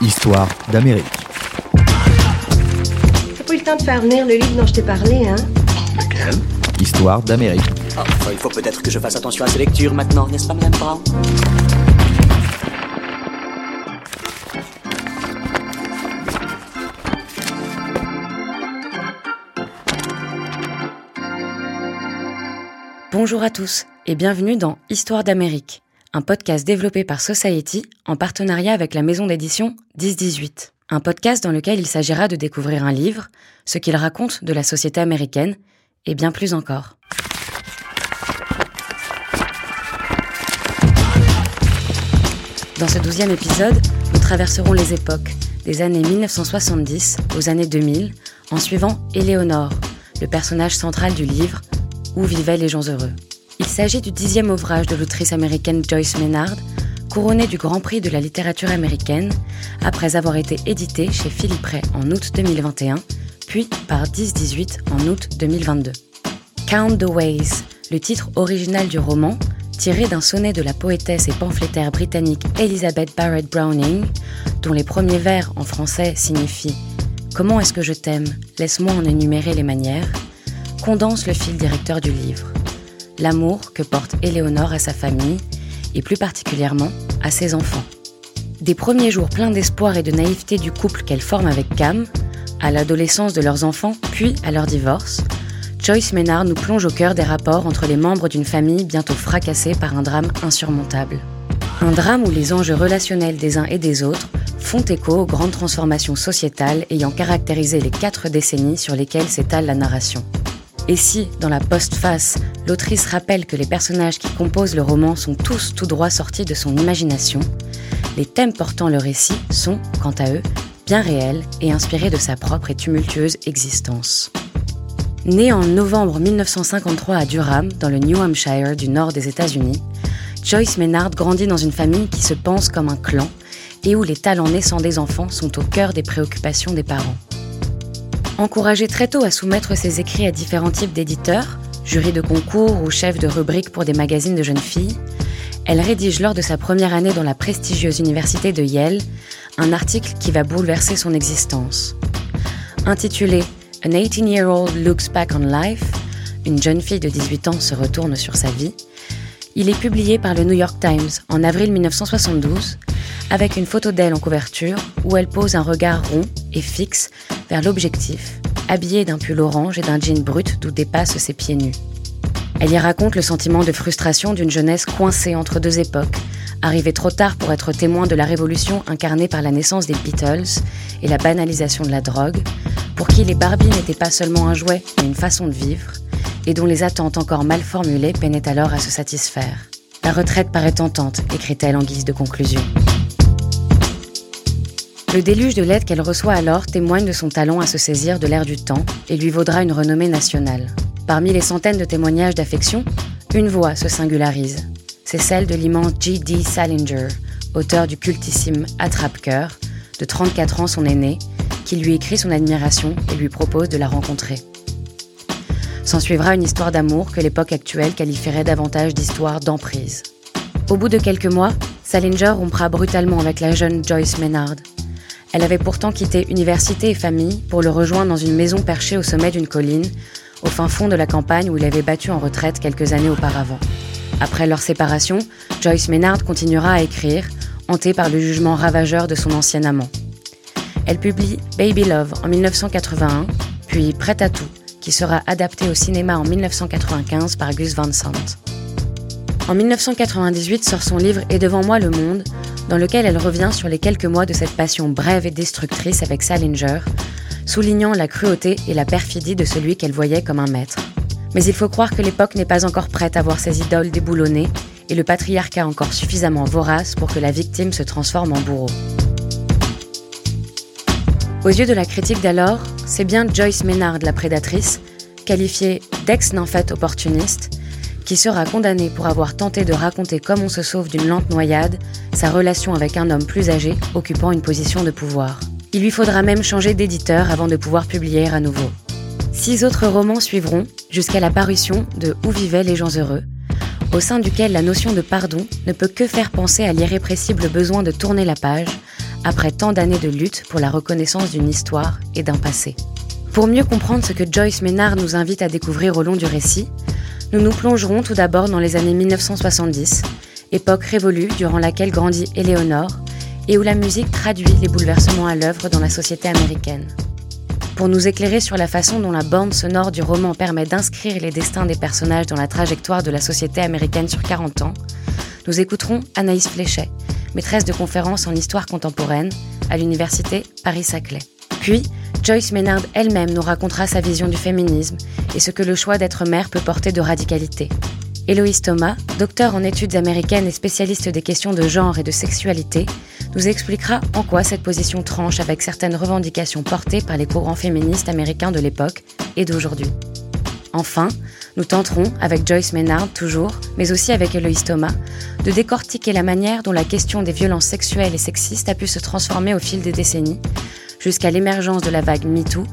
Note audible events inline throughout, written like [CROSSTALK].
Histoire d'Amérique. T'as pas eu le temps de faire venir le livre dont je t'ai parlé, hein? Lequel? Histoire d'Amérique. Enfin, il faut peut-être que je fasse attention à ces lectures maintenant, n'est-ce pas, Madame Brown? Bonjour à tous et bienvenue dans Histoire d'Amérique, un podcast développé par Society en partenariat avec la maison d'édition 1018. Un podcast dans lequel il s'agira de découvrir un livre, ce qu'il raconte de la société américaine et bien plus encore. Dans ce douzième épisode, nous traverserons les époques, des années 1970 aux années 2000, en suivant Éléonore, le personnage central du livre Où vivaient les gens heureux. Il s'agit du dixième ouvrage de l'autrice américaine Joyce Maynard, couronné du Grand Prix de la littérature américaine, après avoir été édité chez Philippe Ray en août 2021, puis par 1018 en août 2022. Count the Ways, le titre original du roman, tiré d'un sonnet de la poétesse et pamphlétaire britannique Elizabeth Barrett Browning, dont les premiers vers en français signifient Comment est-ce que je t'aime? Laisse-moi en énumérer les manières, condense le fil directeur du livre. L'amour que porte Éléonore à sa famille, et plus particulièrement à ses enfants. Des premiers jours pleins d'espoir et de naïveté du couple qu'elle forme avec Cam, à l'adolescence de leurs enfants, puis à leur divorce, Joyce Maynard nous plonge au cœur des rapports entre les membres d'une famille bientôt fracassée par un drame insurmontable. Un drame où les enjeux relationnels des uns et des autres font écho aux grandes transformations sociétales ayant caractérisé les quatre décennies sur lesquelles s'étale la narration. Et si, dans la postface, l'autrice rappelle que les personnages qui composent le roman sont tous tout droit sortis de son imagination, les thèmes portant le récit sont, quant à eux, bien réels et inspirés de sa propre et tumultueuse existence. Née en novembre 1953 à Durham, dans le New Hampshire du nord des États-Unis, Joyce Maynard grandit dans une famille qui se pense comme un clan et où les talents naissants des enfants sont au cœur des préoccupations des parents. Encouragée très tôt à soumettre ses écrits à différents types d'éditeurs, jury de concours ou chef de rubrique pour des magazines de jeunes filles, elle rédige lors de sa première année dans la prestigieuse université de Yale un article qui va bouleverser son existence. Intitulé An 18-year-old looks back on life, une jeune fille de 18 ans se retourne sur sa vie, il est publié par le New York Times en avril 1972 avec une photo d'elle en couverture où elle pose un regard rond et fixe vers l'objectif, habillée d'un pull orange et d'un jean brut d'où dépassent ses pieds nus. Elle y raconte le sentiment de frustration d'une jeunesse coincée entre deux époques, arrivée trop tard pour être témoin de la révolution incarnée par la naissance des Beatles et la banalisation de la drogue, pour qui les Barbies n'étaient pas seulement un jouet, mais une façon de vivre, et dont les attentes encore mal formulées peinaient alors à se satisfaire. La retraite paraît tentante, écrit-elle en guise de conclusion. Le déluge de lettres qu'elle reçoit alors témoigne de son talent à se saisir de l'air du temps et lui vaudra une renommée nationale. Parmi les centaines de témoignages d'affection, une voix se singularise. C'est celle de l'immense G.D. Salinger, auteur du cultissime Attrape-Cœur, de 34 ans son aîné, qui lui écrit son admiration et lui propose de la rencontrer. S'en suivra une histoire d'amour que l'époque actuelle qualifierait davantage d'histoire d'emprise. Au bout de quelques mois, Salinger rompra brutalement avec la jeune Joyce Maynard. Elle avait pourtant quitté université et famille pour le rejoindre dans une maison perchée au sommet d'une colline, au fin fond de la campagne où il avait battu en retraite quelques années auparavant. Après leur séparation, Joyce Maynard continuera à écrire, hantée par le jugement ravageur de son ancien amant. Elle publie Baby Love en 1981, puis Prête à tout, qui sera adapté au cinéma en 1995 par Gus Van Sant. En 1998 sort son livre Et devant moi le monde, dans lequel elle revient sur les quelques mois de cette passion brève et destructrice avec Salinger, soulignant la cruauté et la perfidie de celui qu'elle voyait comme un maître. Mais il faut croire que l'époque n'est pas encore prête à voir ses idoles déboulonnées et le patriarcat encore suffisamment vorace pour que la victime se transforme en bourreau. Aux yeux de la critique d'alors, c'est bien Joyce Maynard, la prédatrice, qualifiée d'ex-nymphette opportuniste, qui sera condamnée pour avoir tenté de raconter comme on se sauve d'une lente noyade sa relation avec un homme plus âgé occupant une position de pouvoir. Il lui faudra même changer d'éditeur avant de pouvoir publier à nouveau. Six autres romans suivront jusqu'à la parution de Où vivaient les gens heureux, au sein duquel la notion de pardon ne peut que faire penser à l'irrépressible besoin de tourner la page après tant d'années de lutte pour la reconnaissance d'une histoire et d'un passé. Pour mieux comprendre ce que Joyce Ménard nous invite à découvrir au long du récit, nous nous plongerons tout d'abord dans les années 1970, époque révolue durant laquelle grandit Éléonore et où la musique traduit les bouleversements à l'œuvre dans la société américaine. Pour nous éclairer sur la façon dont la bande sonore du roman permet d'inscrire les destins des personnages dans la trajectoire de la société américaine sur 40 ans, nous écouterons Anaïs Fléchet, maîtresse de conférences en histoire contemporaine à l'université Paris-Saclay. Puis, Joyce Maynard elle-même nous racontera sa vision du féminisme et ce que le choix d'être mère peut porter de radicalité. Héloïse Thomas, docteur en études américaines et spécialiste des questions de genre et de sexualité, nous expliquera en quoi cette position tranche avec certaines revendications portées par les courants féministes américains de l'époque et d'aujourd'hui. Enfin, nous tenterons, avec Joyce Maynard toujours, mais aussi avec Eloïse Thomas, de décortiquer la manière dont la question des violences sexuelles et sexistes a pu se transformer au fil des décennies, jusqu'à l'émergence de la vague MeToo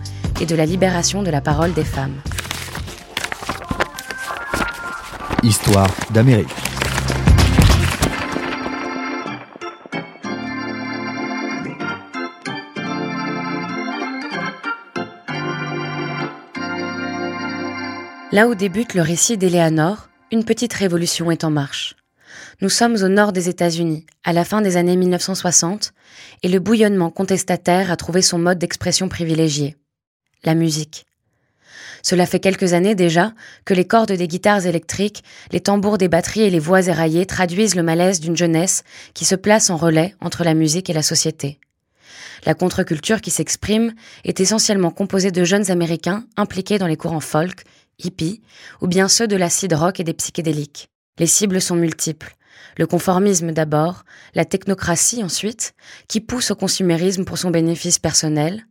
et de la libération de la parole des femmes. Histoire d'Amérique. Là où débute le récit d'Éléanore, une petite révolution est en marche. Nous sommes au nord des États-Unis, à la fin des années 1960, et le bouillonnement contestataire a trouvé son mode d'expression privilégié. La musique. Cela fait quelques années déjà que les cordes des guitares électriques, les tambours des batteries et les voix éraillées traduisent le malaise d'une jeunesse qui se place en relais entre la musique et la société. La contre-culture qui s'exprime est essentiellement composée de jeunes Américains impliqués dans les courants folk, hippies, ou bien ceux de l'acid rock et des psychédéliques. Les cibles sont multiples. Le conformisme d'abord, la technocratie ensuite, qui pousse au consumérisme pour son bénéfice personnel,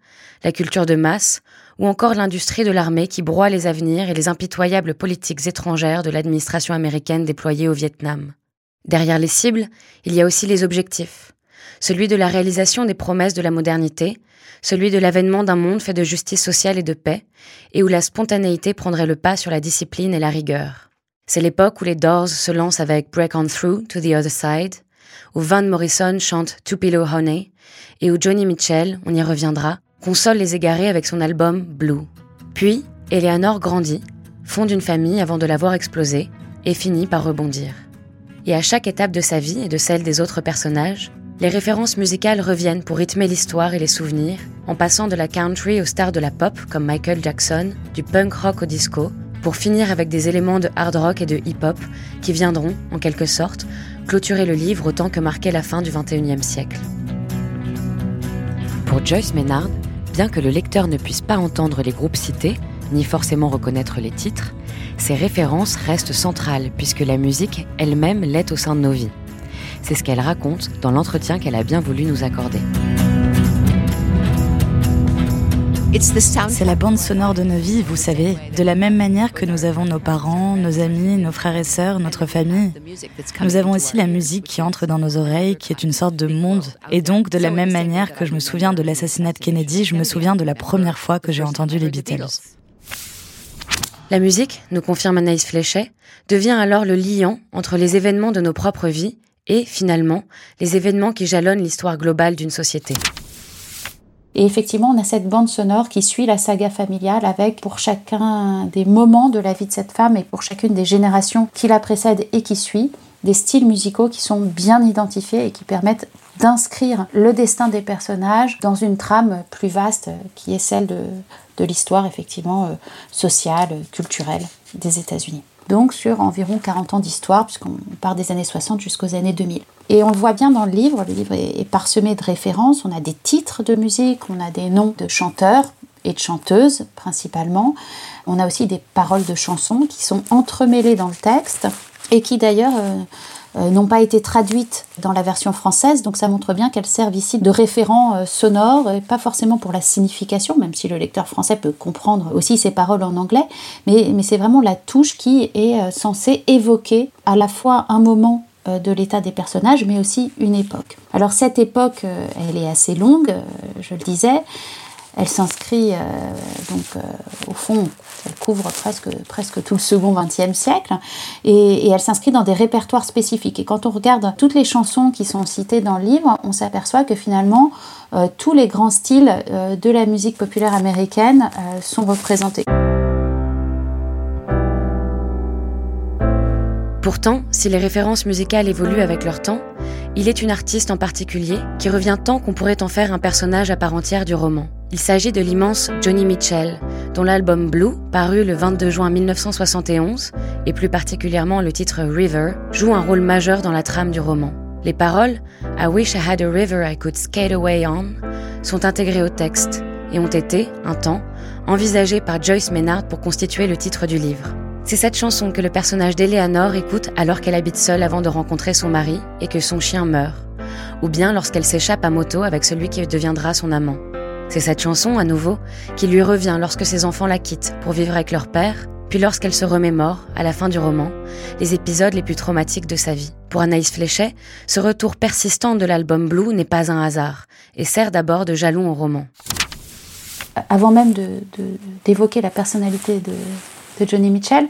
la culture de masse, ou encore l'industrie de l'armée qui broie les avenirs et les impitoyables politiques étrangères de l'administration américaine déployée au Vietnam. Derrière les cibles, il y a aussi les objectifs. Celui de la réalisation des promesses de la modernité, celui de l'avènement d'un monde fait de justice sociale et de paix, et où la spontanéité prendrait le pas sur la discipline et la rigueur. C'est l'époque où les Doors se lancent avec Break On Through to the Other Side, où Van Morrison chante Pillow Honey, et où Johnny Mitchell, on y reviendra, console les égarés avec son album Blue. Puis, Eleanor grandit, fonde une famille avant de la voir exploser, et finit par rebondir. Et à chaque étape de sa vie et de celle des autres personnages, les références musicales reviennent pour rythmer l'histoire et les souvenirs, en passant de la country aux stars de la pop comme Michael Jackson, du punk rock au disco, pour finir avec des éléments de hard rock et de hip-hop qui viendront, en quelque sorte, clôturer le livre autant que marquer la fin du XXIe siècle. Pour Joyce Maynard, bien que le lecteur ne puisse pas entendre les groupes cités, ni forcément reconnaître les titres, ces références restent centrales puisque la musique elle-même l'est au sein de nos vies. C'est ce qu'elle raconte dans l'entretien qu'elle a bien voulu nous accorder. C'est la bande sonore de nos vies, vous savez, de la même manière que nous avons nos parents, nos amis, nos frères et sœurs, notre famille. Nous avons aussi la musique qui entre dans nos oreilles, qui est une sorte de monde. Et donc, de la même manière que je me souviens de l'assassinat de Kennedy, je me souviens de la première fois que j'ai entendu les Beatles. La musique, nous confirme Anaïs Fléchet, devient alors le liant entre les événements de nos propres vies et, finalement, les événements qui jalonnent l'histoire globale d'une société. Et effectivement, on a cette bande sonore qui suit la saga familiale avec pour chacun des moments de la vie de cette femme et pour chacune des générations qui la précèdent et qui suit, des styles musicaux qui sont bien identifiés et qui permettent d'inscrire le destin des personnages dans une trame plus vaste qui est celle de, de l'histoire effectivement euh, sociale, culturelle des États-Unis donc sur environ 40 ans d'histoire, puisqu'on part des années 60 jusqu'aux années 2000. Et on le voit bien dans le livre, le livre est parsemé de références, on a des titres de musique, on a des noms de chanteurs et de chanteuses principalement, on a aussi des paroles de chansons qui sont entremêlées dans le texte et qui d'ailleurs... Euh, n'ont pas été traduites dans la version française, donc ça montre bien qu'elles servent ici de référent euh, sonore, et pas forcément pour la signification, même si le lecteur français peut comprendre aussi ces paroles en anglais, mais, mais c'est vraiment la touche qui est euh, censée évoquer à la fois un moment de l'état des personnages, mais aussi une époque. Alors cette époque, elle est assez longue, je le disais. Elle s'inscrit donc au fond, elle couvre presque, presque tout le second XXe siècle et, elle s'inscrit dans des répertoires spécifiques. Et quand on regarde toutes les chansons qui sont citées dans le livre, on s'aperçoit que finalement tous les grands styles de la musique populaire américaine sont représentés. Pourtant, si les références musicales évoluent avec leur temps, il est une artiste en particulier qui revient tant qu'on pourrait en faire un personnage à part entière du roman. Il s'agit de l'immense Johnny Mitchell, dont l'album Blue, paru le 22 juin 1971, et plus particulièrement le titre River, joue un rôle majeur dans la trame du roman. Les paroles I wish I had a river I could skate away on sont intégrées au texte et ont été, un temps, envisagées par Joyce Maynard pour constituer le titre du livre. C'est cette chanson que le personnage d'Eleanor écoute alors qu'elle habite seule avant de rencontrer son mari et que son chien meurt, ou bien lorsqu'elle s'échappe à moto avec celui qui deviendra son amant. C'est cette chanson, à nouveau, qui lui revient lorsque ses enfants la quittent pour vivre avec leur père, puis lorsqu'elle se remémore, à la fin du roman, les épisodes les plus traumatiques de sa vie. Pour Anaïs Fléchet, ce retour persistant de l'album Blue n'est pas un hasard, et sert d'abord de jalon au roman. Avant même d'évoquer la personnalité de, de Johnny Mitchell,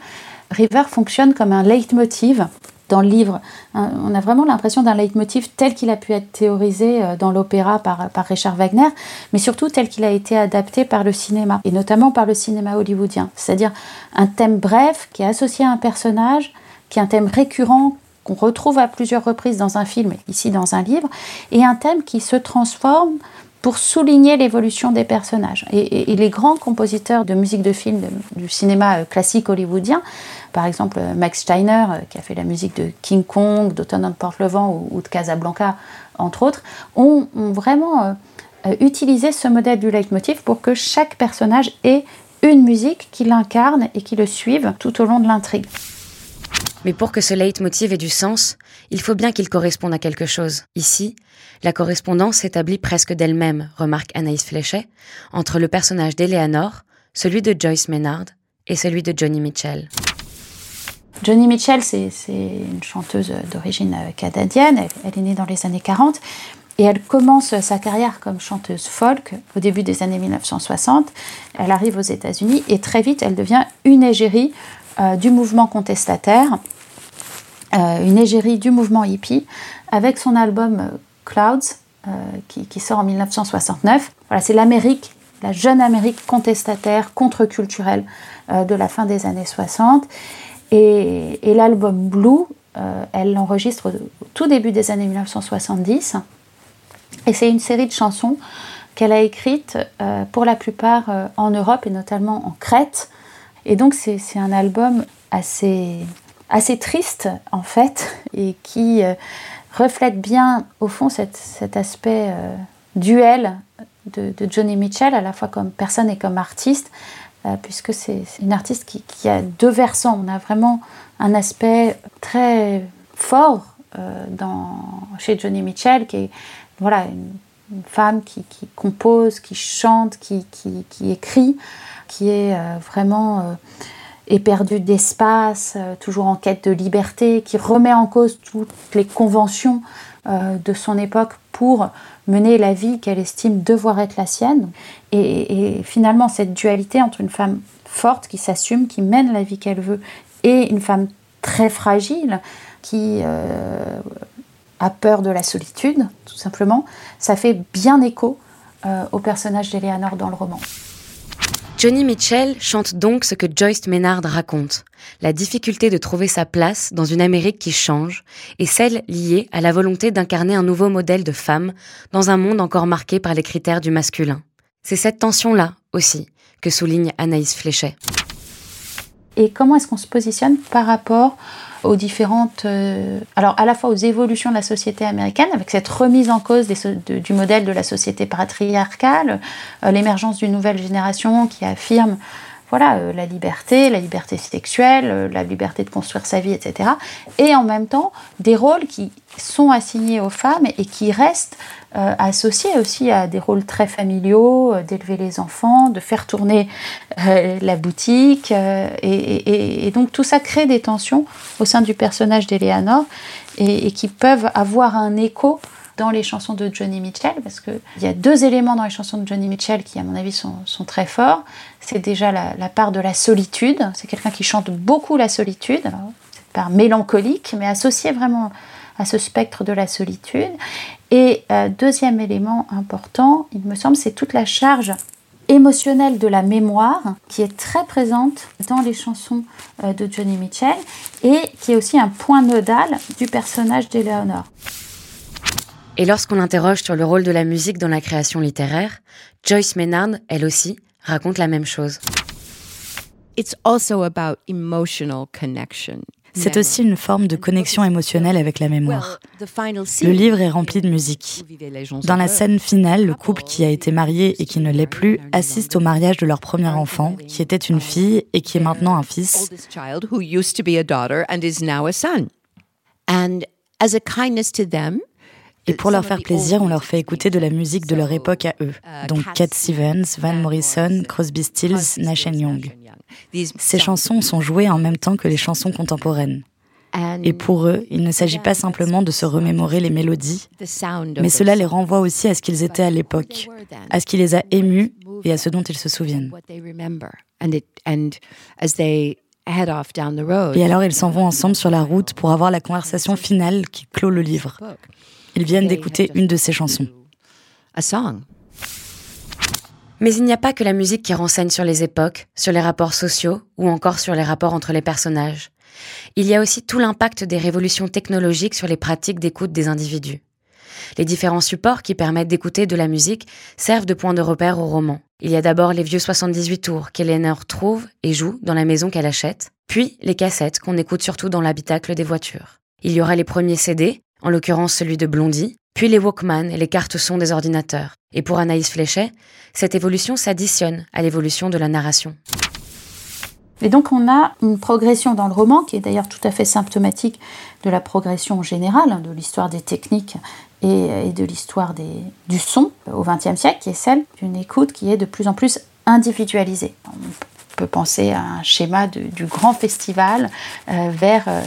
River fonctionne comme un leitmotiv dans le livre. On a vraiment l'impression d'un leitmotiv tel qu'il a pu être théorisé euh, dans l'opéra par, par Richard Wagner, mais surtout tel qu'il a été adapté par le cinéma, et notamment par le cinéma hollywoodien. C'est-à-dire un thème bref qui est associé à un personnage, qui est un thème récurrent qu'on retrouve à plusieurs reprises dans un film, ici dans un livre, et un thème qui se transforme pour souligner l'évolution des personnages. Et, les grands compositeurs de musique de film du cinéma euh, classique hollywoodien, par exemple euh, Max Steiner, euh, qui a fait la musique de King Kong, d'Automne dans Porte-le-Vent ou, de Casablanca, entre autres, ont, vraiment utilisé ce modèle du leitmotiv pour que chaque personnage ait une musique qui l'incarne et qui le suive tout au long de l'intrigue. Mais pour que ce leitmotiv ait du sens, il faut bien qu'il corresponde à quelque chose. Ici, la correspondance s'établit presque d'elle-même, remarque Anaïs Fléchet, entre le personnage d'Eleanor, celui de Joyce Maynard et celui de Johnny Mitchell. Johnny Mitchell, c'est une chanteuse d'origine canadienne, elle, est née dans les années 40 et elle commence sa carrière comme chanteuse folk au début des années 1960. Elle arrive aux États-Unis et très vite elle devient une égérie euh, du mouvement contestataire, euh, une égérie du mouvement hippie, avec son album Clouds, euh, qui, sort en 1969. Voilà, c'est l'Amérique, la jeune Amérique contestataire, contre-culturelle de la fin des années 60. Et, l'album Blue, elle l'enregistre au tout début des années 1970. Et c'est une série de chansons qu'elle a écrites pour la plupart en Europe et notamment en Crète, et donc c'est un album assez, assez triste en fait [LAUGHS] et qui euh, reflète bien au fond cet, aspect euh, duel de, Johnny Mitchell à la fois comme personne et comme artiste euh, puisque c'est une artiste qui, a deux versants. On a vraiment un aspect très fort dans, chez Johnny Mitchell qui est voilà, une, femme qui, compose, qui chante, qui, qui écrit qui est euh, vraiment euh, éperdu d'espace, euh, toujours en quête de liberté, qui remet en cause toutes les conventions de son époque pour mener la vie qu'elle estime devoir être la sienne. Et, finalement, cette dualité entre une femme forte qui s'assume, qui mène la vie qu'elle veut, et une femme très fragile qui a peur de la solitude, tout simplement, ça fait bien écho au personnage d'Eleanor dans le roman. Johnny Mitchell chante donc ce que Joyce Maynard raconte, la difficulté de trouver sa place dans une Amérique qui change, et celle liée à la volonté d'incarner un nouveau modèle de femme dans un monde encore marqué par les critères du masculin. C'est cette tension-là aussi que souligne Anaïs Fléchet. Et comment est-ce qu'on se positionne par rapport aux différentes, euh, alors à la fois aux évolutions de la société américaine, avec cette remise en cause du modèle de la société patriarcale, euh, l'émergence d'une nouvelle génération qui affirme voilà, euh, la liberté, la liberté sexuelle, la liberté de construire sa vie, etc. Et en même temps, des rôles qui sont assignés aux femmes et qui restent euh, associés aussi à des rôles très familiaux, euh, d'élever les enfants, de faire tourner euh, la boutique. Et, donc tout ça crée des tensions au sein du personnage d'Eleanor et, qui peuvent avoir un écho dans les chansons de Johnny Mitchell, parce qu'il y a deux éléments dans les chansons de Johnny Mitchell qui, à mon avis, sont, très forts. C'est déjà la, part de la solitude. C'est quelqu'un qui chante beaucoup la solitude. cette part mélancolique, mais associée vraiment à ce spectre de la solitude. Et euh, deuxième élément important, il me semble, c'est toute la charge émotionnelle de la mémoire qui est très présente dans les chansons euh, de Johnny Mitchell et qui est aussi un point nodal du personnage d'Eleanor. Et lorsqu'on l'interroge sur le rôle de la musique dans la création littéraire, Joyce Maynard, elle aussi, raconte la même chose. It's also about emotional connection. C'est aussi une forme de connexion émotionnelle avec la mémoire. Le livre est rempli de musique. Dans la scène finale, le couple qui a été marié et qui ne l'est plus assiste au mariage de leur premier enfant, qui était une fille et qui est maintenant un fils. Et pour leur faire plaisir, on leur fait écouter de la musique de leur époque à eux, donc Cat Stevens, Van Morrison, Crosby, Stills, Nash Young. Ces chansons sont jouées en même temps que les chansons contemporaines. Et pour eux, il ne s'agit pas simplement de se remémorer les mélodies, mais cela les renvoie aussi à ce qu'ils étaient à l'époque, à ce qui les a émus et à ce dont ils se souviennent. Et alors ils s'en vont ensemble sur la route pour avoir la conversation finale qui clôt le livre. Ils viennent d'écouter une de ces chansons. Mais il n'y a pas que la musique qui renseigne sur les époques, sur les rapports sociaux ou encore sur les rapports entre les personnages. Il y a aussi tout l'impact des révolutions technologiques sur les pratiques d'écoute des individus. Les différents supports qui permettent d'écouter de la musique servent de point de repère au roman. Il y a d'abord les vieux 78 tours qu'Eleanor trouve et joue dans la maison qu'elle achète, puis les cassettes qu'on écoute surtout dans l'habitacle des voitures. Il y aura les premiers CD, en l'occurrence celui de Blondie, puis les Walkman et les cartes son des ordinateurs. Et pour Anaïs Fléchet, cette évolution s'additionne à l'évolution de la narration. Et donc on a une progression dans le roman qui est d'ailleurs tout à fait symptomatique de la progression générale de l'histoire des techniques et, de l'histoire du son au XXe siècle, qui est celle d'une écoute qui est de plus en plus individualisée. On peut penser à un schéma du grand festival euh, vers euh,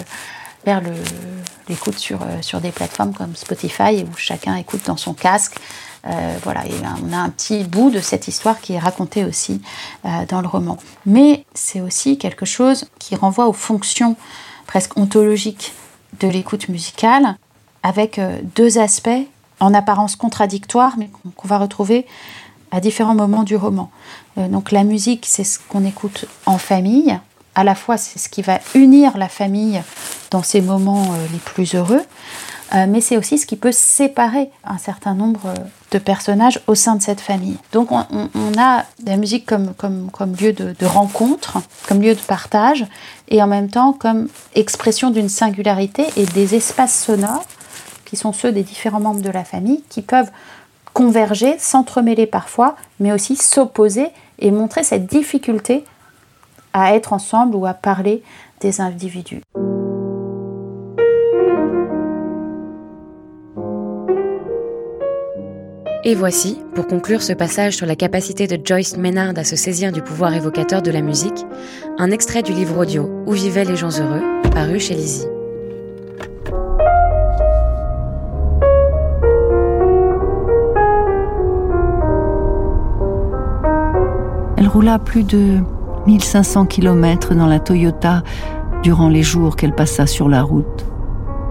l'écoute sur, euh, sur des plateformes comme Spotify où chacun écoute dans son casque. Euh, voilà, et on a un petit bout de cette histoire qui est racontée aussi euh, dans le roman. Mais c'est aussi quelque chose qui renvoie aux fonctions presque ontologiques de l'écoute musicale, avec deux aspects en apparence contradictoires, mais qu'on va retrouver à différents moments du roman. donc la musique, c'est ce qu'on écoute en famille, à la fois c'est ce qui va unir la famille dans ces moments euh, les plus heureux, euh, mais c'est aussi ce qui peut séparer un certain nombre de personnages au sein de cette famille. Donc on, a la musique comme, comme, comme lieu de, de, rencontre, comme lieu de partage, et en même temps comme expression d'une singularité et des espaces sonores qui sont ceux des différents membres de la famille, qui peuvent converger, s'entremêler parfois, mais aussi s'opposer et montrer cette difficulté à être ensemble ou à parler des individus. Et voici, pour conclure ce passage sur la capacité de Joyce Maynard à se saisir du pouvoir évocateur de la musique, un extrait du livre audio Où vivaient les gens heureux, paru chez Lizzie. Elle roula plus de 1500 km dans la Toyota durant les jours qu'elle passa sur la route.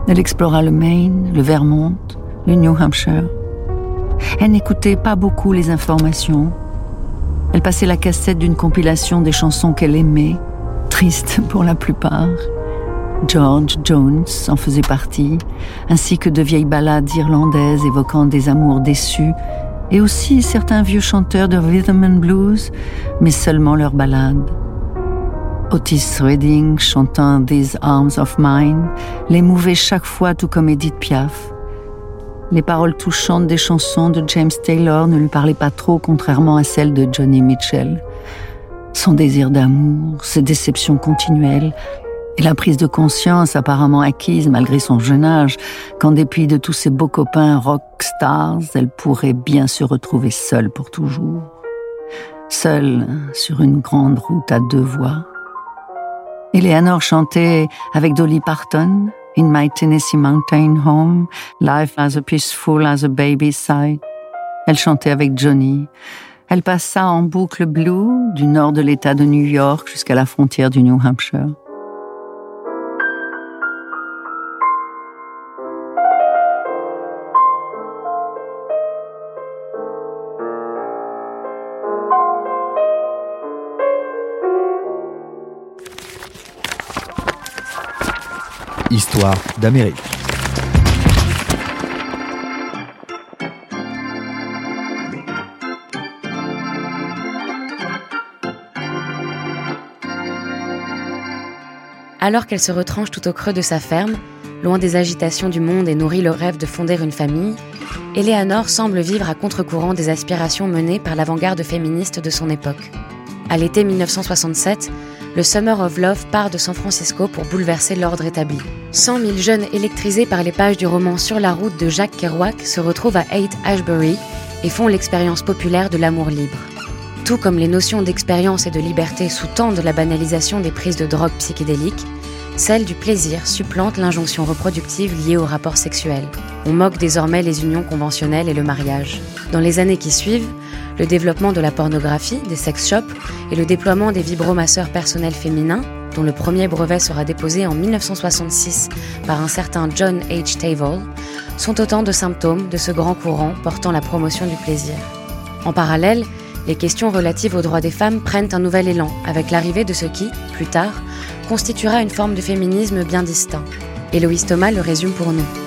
Elle explora le Maine, le Vermont, le New Hampshire. Elle n'écoutait pas beaucoup les informations. Elle passait la cassette d'une compilation des chansons qu'elle aimait, tristes pour la plupart. George Jones en faisait partie, ainsi que de vieilles ballades irlandaises évoquant des amours déçus et aussi certains vieux chanteurs de rhythm and blues, mais seulement leurs ballades. Otis Redding chantant These Arms of Mine l'émouvait chaque fois tout comme Edith Piaf. Les paroles touchantes des chansons de James Taylor ne lui parlaient pas trop contrairement à celles de Johnny Mitchell. Son désir d'amour, ses déceptions continuelles, et la prise de conscience apparemment acquise malgré son jeune âge, qu'en dépit de tous ses beaux copains rock stars, elle pourrait bien se retrouver seule pour toujours. Seule sur une grande route à deux voies. Eleanor chantait avec Dolly Parton, In my Tennessee mountain home, life as peaceful as a baby's side. Elle chantait avec Johnny. Elle passa en boucle blue du nord de l'État de New York jusqu'à la frontière du New Hampshire. D'Amérique. Alors qu'elle se retranche tout au creux de sa ferme, loin des agitations du monde et nourrit le rêve de fonder une famille, Eleanor semble vivre à contre-courant des aspirations menées par l'avant-garde féministe de son époque. À l'été 1967, le Summer of Love part de San Francisco pour bouleverser l'ordre établi. 100 000 jeunes électrisés par les pages du roman Sur la route de Jacques Kerouac se retrouvent à Haight Ashbury et font l'expérience populaire de l'amour libre. Tout comme les notions d'expérience et de liberté sous-tendent la banalisation des prises de drogue psychédéliques, celle du plaisir supplante l'injonction reproductive liée au rapport sexuel. On moque désormais les unions conventionnelles et le mariage. Dans les années qui suivent, le développement de la pornographie, des sex shops et le déploiement des vibromasseurs personnels féminins, dont le premier brevet sera déposé en 1966 par un certain John H. Tavell, sont autant de symptômes de ce grand courant portant la promotion du plaisir. En parallèle, les questions relatives aux droits des femmes prennent un nouvel élan avec l'arrivée de ce qui, plus tard, constituera une forme de féminisme bien distinct. Héloïse Thomas le résume pour nous.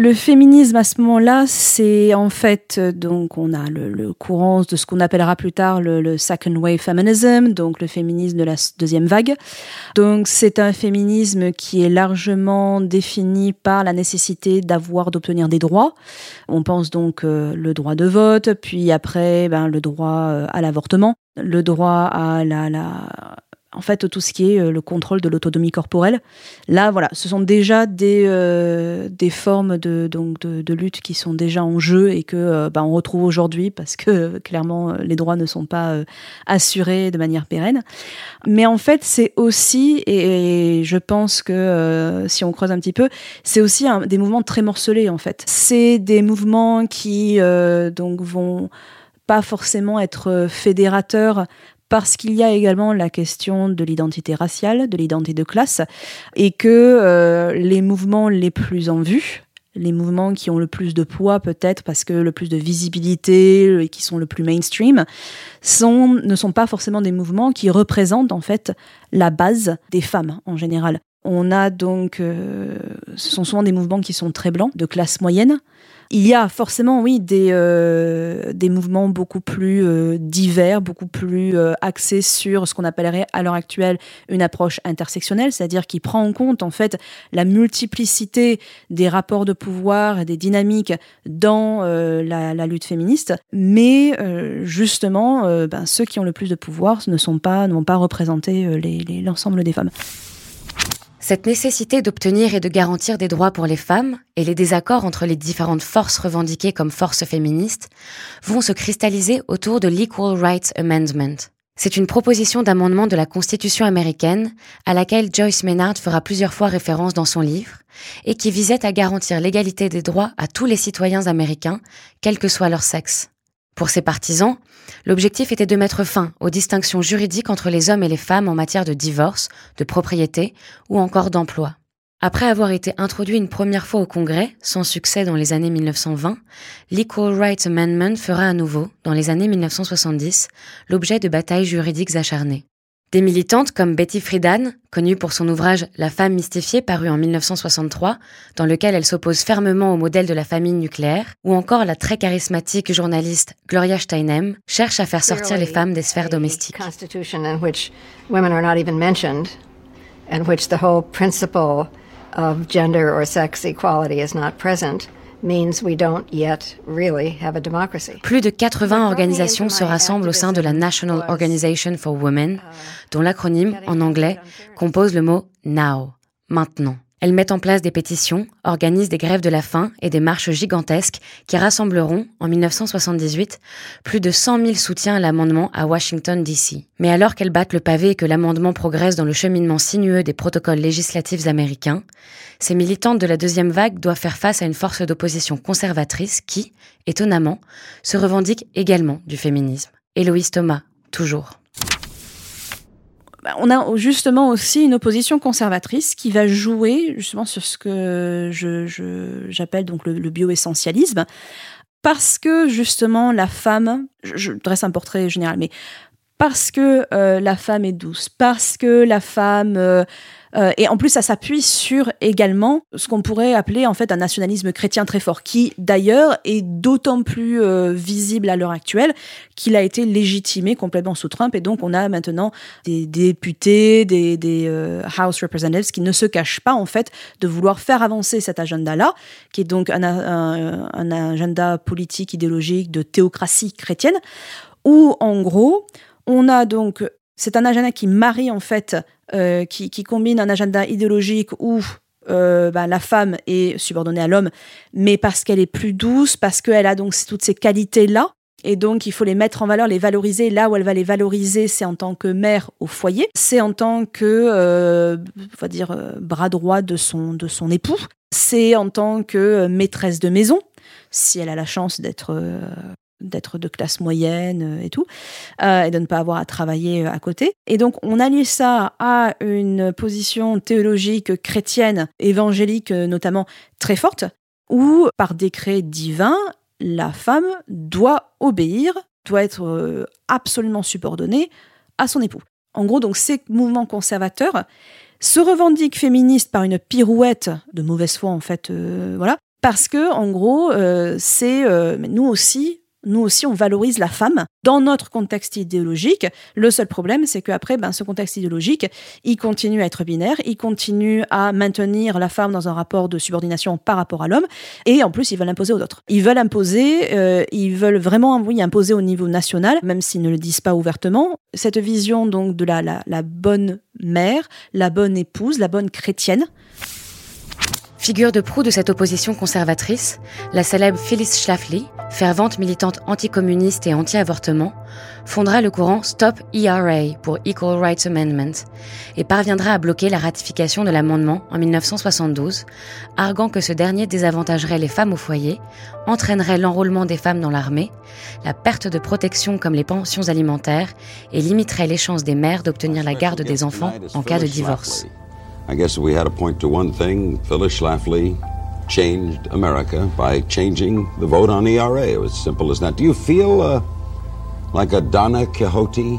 Le féminisme à ce moment-là, c'est en fait donc on a le, courant de ce qu'on appellera plus tard le, second wave feminism, donc le féminisme de la deuxième vague. Donc c'est un féminisme qui est largement défini par la nécessité d'avoir d'obtenir des droits. On pense donc euh, le droit de vote, puis après ben, le droit euh, à l'avortement, le droit à la en fait tout ce qui est euh, le contrôle de l'autonomie corporelle. Là, voilà, ce sont déjà des, euh, des formes de, donc de, lutte qui sont déjà en jeu et que euh, bah, on retrouve aujourd'hui parce que [LAUGHS] clairement les droits ne sont pas assurés de manière pérenne. Mais en fait, c'est aussi, et, je pense que si on creuse un petit peu, c'est aussi des mouvements très morcelés en fait. C'est des mouvements qui donc vont pas forcément être fédérateurs parce qu'il y a également la question de l'identité raciale, de l'identité de classe, et que euh, les mouvements les plus en vue, les mouvements qui ont le plus de poids peut-être parce que le plus de visibilité et qui sont le plus mainstream ne sont pas forcément des mouvements qui représentent en fait la base des femmes en général. On a donc, euh, ce sont souvent des mouvements qui sont très blancs, de classe moyenne, il y a forcément, oui, des, euh, des mouvements beaucoup plus euh, divers, beaucoup plus euh, axés sur ce qu'on appellerait à l'heure actuelle une approche intersectionnelle, c'est-à-dire qui prend en compte en fait la multiplicité des rapports de pouvoir et des dynamiques dans la, lutte féministe, mais justement, ben, ceux qui ont le plus de pouvoir ne sont pas, n'ont pas représenté l'ensemble des femmes. Cette nécessité d'obtenir et de garantir des droits pour les femmes et les désaccords entre les différentes forces revendiquées comme forces féministes vont se cristalliser autour de l'Equal Rights Amendment. C'est une proposition d'amendement de la Constitution américaine à laquelle Joyce Maynard fera plusieurs fois référence dans son livre et qui visait à garantir l'égalité des droits à tous les citoyens américains, quel que soit leur sexe. Pour ses partisans, l'objectif était de mettre fin aux distinctions juridiques entre les hommes et les femmes en matière de divorce, de propriété ou encore d'emploi. Après avoir été introduit une première fois au Congrès, sans succès dans les années 1920, l'Equal Rights Amendment fera à nouveau, dans les années 1970, l'objet de batailles juridiques acharnées. Des militantes comme Betty Friedan, connue pour son ouvrage La femme mystifiée paru en 1963, dans lequel elle s'oppose fermement au modèle de la famille nucléaire, ou encore la très charismatique journaliste Gloria Steinem, cherchent à faire sortir les femmes des sphères domestiques. of gender or sex equality is not present. Plus de 80 organisations se rassemblent au sein de la National Organization for Women, dont l'acronyme en anglais compose le mot NOW, maintenant. Elles mettent en place des pétitions, organisent des grèves de la faim et des marches gigantesques qui rassembleront, en 1978, plus de 100 000 soutiens à l'amendement à Washington, D.C. Mais alors qu'elles battent le pavé et que l'amendement progresse dans le cheminement sinueux des protocoles législatifs américains, ces militantes de la deuxième vague doivent faire face à une force d'opposition conservatrice qui, étonnamment, se revendique également du féminisme. Héloïse Thomas, toujours. Bah, on a justement aussi une opposition conservatrice qui va jouer justement sur ce que j'appelle donc le, bioessentialisme, parce que justement la femme, je, dresse un portrait général, mais parce que euh, la femme est douce, parce que la femme euh, euh, et en plus, ça s'appuie sur également ce qu'on pourrait appeler en fait un nationalisme chrétien très fort, qui d'ailleurs est d'autant plus euh, visible à l'heure actuelle qu'il a été légitimé complètement sous Trump. Et donc, on a maintenant des, députés, des, euh, House Representatives qui ne se cachent pas en fait de vouloir faire avancer cet agenda-là, qui est donc un, un agenda politique, idéologique de théocratie chrétienne, où en gros, on a donc c'est un agenda qui marie en fait, euh, qui, combine un agenda idéologique où euh, bah, la femme est subordonnée à l'homme, mais parce qu'elle est plus douce, parce qu'elle a donc toutes ces qualités-là. Et donc, il faut les mettre en valeur, les valoriser. Là où elle va les valoriser, c'est en tant que mère au foyer, c'est en tant que, euh, bras droit de son époux, c'est en tant que maîtresse de maison, si elle a la chance d'être d'être de classe moyenne euh, et tout, euh, et de ne pas avoir à travailler euh, à côté. Et donc on allie ça à une position théologique chrétienne, évangélique notamment, très forte, où par décret divin, la femme doit obéir, doit être absolument subordonnée à son époux. En gros, donc ces mouvements conservateurs se revendiquent féministes par une pirouette de mauvaise foi en fait, voilà, parce que en gros, c'est nous aussi, nous aussi, on valorise la femme dans notre contexte idéologique. Le seul problème, c'est qu'après, ben, ce contexte idéologique, il continue à être binaire, il continue à maintenir la femme dans un rapport de subordination par rapport à l'homme, et en plus, ils veulent imposer aux autres. Ils veulent imposer, euh, ils veulent vraiment, oui, imposer au niveau national, même s'ils ne le disent pas ouvertement, cette vision donc de la bonne mère, la bonne épouse, la bonne chrétienne, Figure de proue de cette opposition conservatrice, la célèbre Phyllis Schlafly, fervente militante anticommuniste et anti-avortement, fondera le courant Stop ERA pour Equal Rights Amendment et parviendra à bloquer la ratification de l'amendement en 1972, arguant que ce dernier désavantagerait les femmes au foyer, entraînerait l'enrôlement des femmes dans l'armée, la perte de protection comme les pensions alimentaires et limiterait les chances des mères d'obtenir la garde des enfants en cas de divorce. I guess we had to point to one thing. Phyllis Schlafly changed America by changing the vote on ERA. It was simple as that. Do you feel uh, like a Donna Quixote?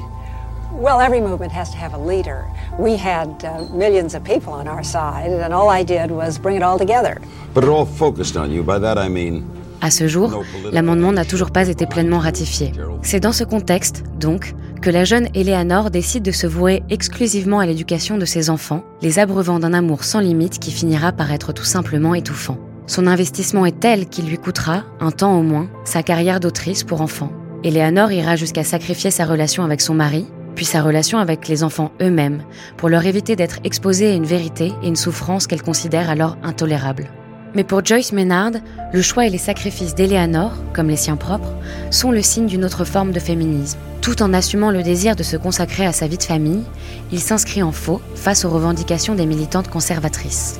Well, every movement has to have a leader. We had uh, millions of people on our side, and all I did was bring it all together. But it all focused on you. By that I mean À ce jour, l'amendement n'a toujours pas été pleinement ratifié. C'est dans ce contexte, donc, que la jeune Eleanor décide de se vouer exclusivement à l'éducation de ses enfants, les abreuvant d'un amour sans limite qui finira par être tout simplement étouffant. Son investissement est tel qu'il lui coûtera, un temps au moins, sa carrière d'autrice pour enfants. Eleanor ira jusqu'à sacrifier sa relation avec son mari, puis sa relation avec les enfants eux-mêmes, pour leur éviter d'être exposés à une vérité et une souffrance qu'elle considère alors intolérable. Mais pour Joyce Maynard, le choix et les sacrifices d'Eleanor, comme les siens propres, sont le signe d'une autre forme de féminisme. Tout en assumant le désir de se consacrer à sa vie de famille, il s'inscrit en faux face aux revendications des militantes conservatrices.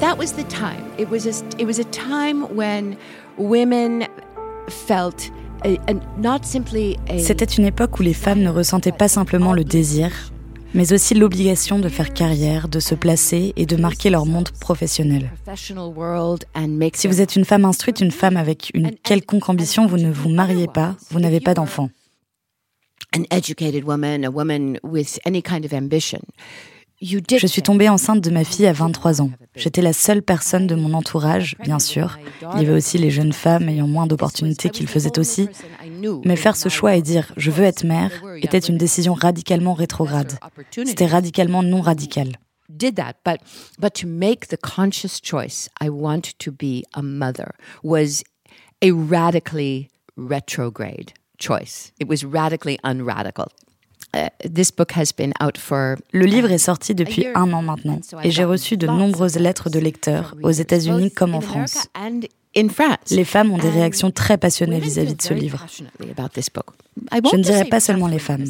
That was the time. It was a, it was a time when women felt C'était une époque où les femmes ne ressentaient pas simplement le désir, mais aussi l'obligation de faire carrière, de se placer et de marquer leur monde professionnel. Si vous êtes une femme instruite, une femme avec une quelconque ambition, vous ne vous mariez pas, vous n'avez pas d'enfant. Je suis tombée enceinte de ma fille à 23 ans. J'étais la seule personne de mon entourage, bien sûr. Il y avait aussi les jeunes femmes ayant moins d'opportunités qui le faisaient aussi. Mais faire ce choix et dire je veux être mère était une décision radicalement rétrograde. C'était radicalement non radical. did that but but to make the conscious choice i want to be a mother was a radically retrograde choice it was radically unradical Le livre est sorti depuis un an maintenant. Et j'ai reçu de nombreuses lettres de lecteurs aux États-Unis comme en France. Les femmes ont des réactions très passionnées vis-à-vis de ce livre. Je ne dirais pas seulement les femmes.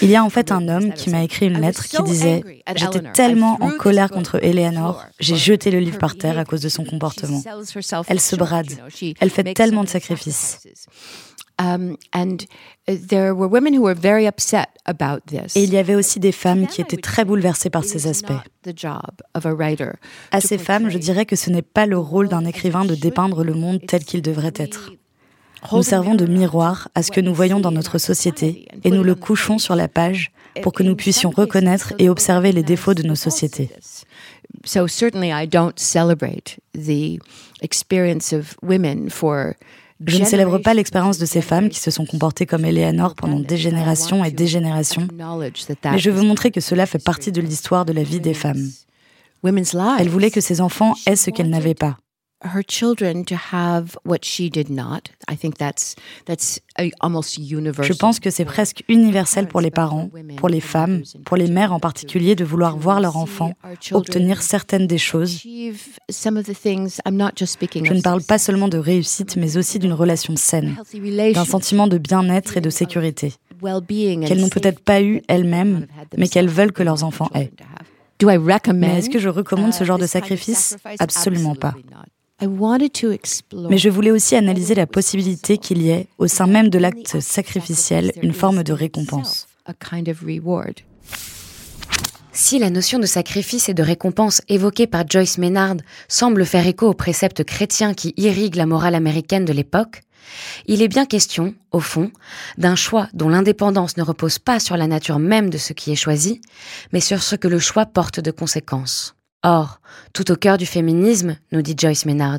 Il y a en fait un homme qui m'a écrit une lettre qui disait ⁇ J'étais tellement en colère contre Eleanor, j'ai jeté le livre par terre à cause de son comportement. Elle se brade, elle fait tellement de sacrifices. Um, Et il y avait aussi des femmes qui étaient très bouleversées par ces aspects. À ces femmes, je dirais que ce n'est pas le rôle d'un écrivain de dépeindre le monde tel qu'il devrait être. Nous servons de miroir à ce que nous voyons dans notre société et nous le couchons sur la page pour que nous puissions reconnaître et observer les défauts de nos sociétés. So certainly I don't celebrate the experience of women for je ne célèbre pas l'expérience de ces femmes qui se sont comportées comme Eleanor pendant des générations et des générations, mais je veux montrer que cela fait partie de l'histoire de la vie des femmes. Elle voulait que ses enfants aient ce qu'elle n'avait pas her children to have what she did not. I think that's that's almost universal. Je pense que c'est presque universel pour les parents, pour les femmes, pour les mères en particulier de vouloir voir leur enfant obtenir certaines des choses. Je ne parle pas seulement de réussite mais aussi d'une relation saine, d'un sentiment de bien-être et de sécurité qu'elles n'ont peut-être pas eu elles-mêmes mais qu'elles veulent que leurs enfants aient. Mais est-ce que je recommande ce genre de sacrifice? Absolument pas. Mais je voulais aussi analyser la possibilité qu'il y ait, au sein même de l'acte sacrificiel, une forme de récompense. Si la notion de sacrifice et de récompense évoquée par Joyce Maynard semble faire écho aux préceptes chrétiens qui irriguent la morale américaine de l'époque, il est bien question, au fond, d'un choix dont l'indépendance ne repose pas sur la nature même de ce qui est choisi, mais sur ce que le choix porte de conséquences. Or, tout au cœur du féminisme, nous dit Joyce Maynard,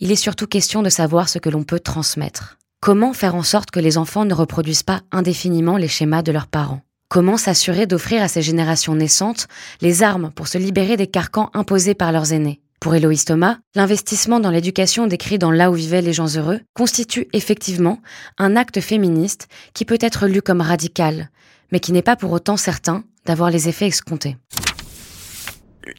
il est surtout question de savoir ce que l'on peut transmettre. Comment faire en sorte que les enfants ne reproduisent pas indéfiniment les schémas de leurs parents? Comment s'assurer d'offrir à ces générations naissantes les armes pour se libérer des carcans imposés par leurs aînés? Pour Héloïse Thomas, l'investissement dans l'éducation décrit dans Là où vivaient les gens heureux constitue effectivement un acte féministe qui peut être lu comme radical, mais qui n'est pas pour autant certain d'avoir les effets escomptés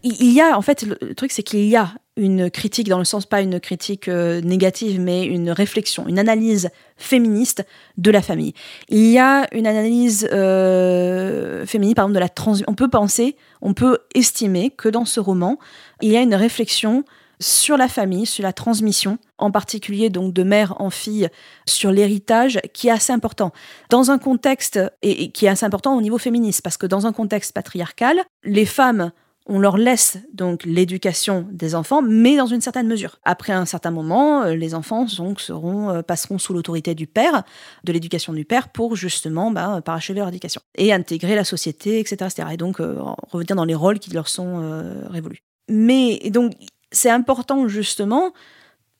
il y a, en fait, le truc, c'est qu'il y a une critique, dans le sens pas une critique euh, négative, mais une réflexion, une analyse féministe de la famille. Il y a une analyse euh, féminine, par exemple, de la trans. On peut penser, on peut estimer que dans ce roman, il y a une réflexion sur la famille, sur la transmission, en particulier donc de mère en fille, sur l'héritage, qui est assez important. Dans un contexte, et qui est assez important au niveau féministe, parce que dans un contexte patriarcal, les femmes on leur laisse donc l'éducation des enfants, mais dans une certaine mesure. Après un certain moment, euh, les enfants donc, seront, euh, passeront sous l'autorité du père, de l'éducation du père, pour justement bah, parachever leur éducation et intégrer la société, etc. et donc euh, revenir dans les rôles qui leur sont révolus. Mais donc c'est important justement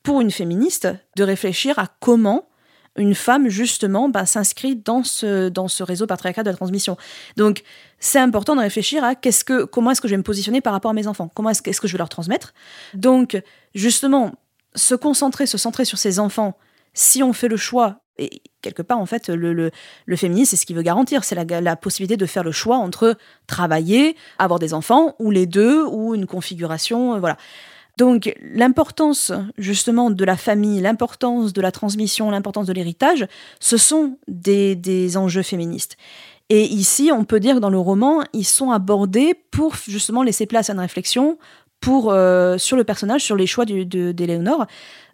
pour une féministe de réfléchir à comment une femme justement bah, s'inscrit dans ce, ce réseau patriarcal de la transmission. Donc c'est important de réfléchir à qu'est-ce que, comment est-ce que je vais me positionner par rapport à mes enfants, comment est-ce que, je vais leur transmettre? Donc justement, se concentrer, se centrer sur ses enfants, si on fait le choix, et quelque part en fait le, féminisme c'est ce qu'il veut garantir, c'est la, la possibilité de faire le choix entre travailler, avoir des enfants, ou les deux, ou une configuration, euh, voilà. Donc l'importance justement de la famille, l'importance de la transmission, l'importance de l'héritage, ce sont des, enjeux féministes. Et ici, on peut dire que dans le roman, ils sont abordés pour justement laisser place à une réflexion euh, sur le personnage, sur les choix d'Éléonore,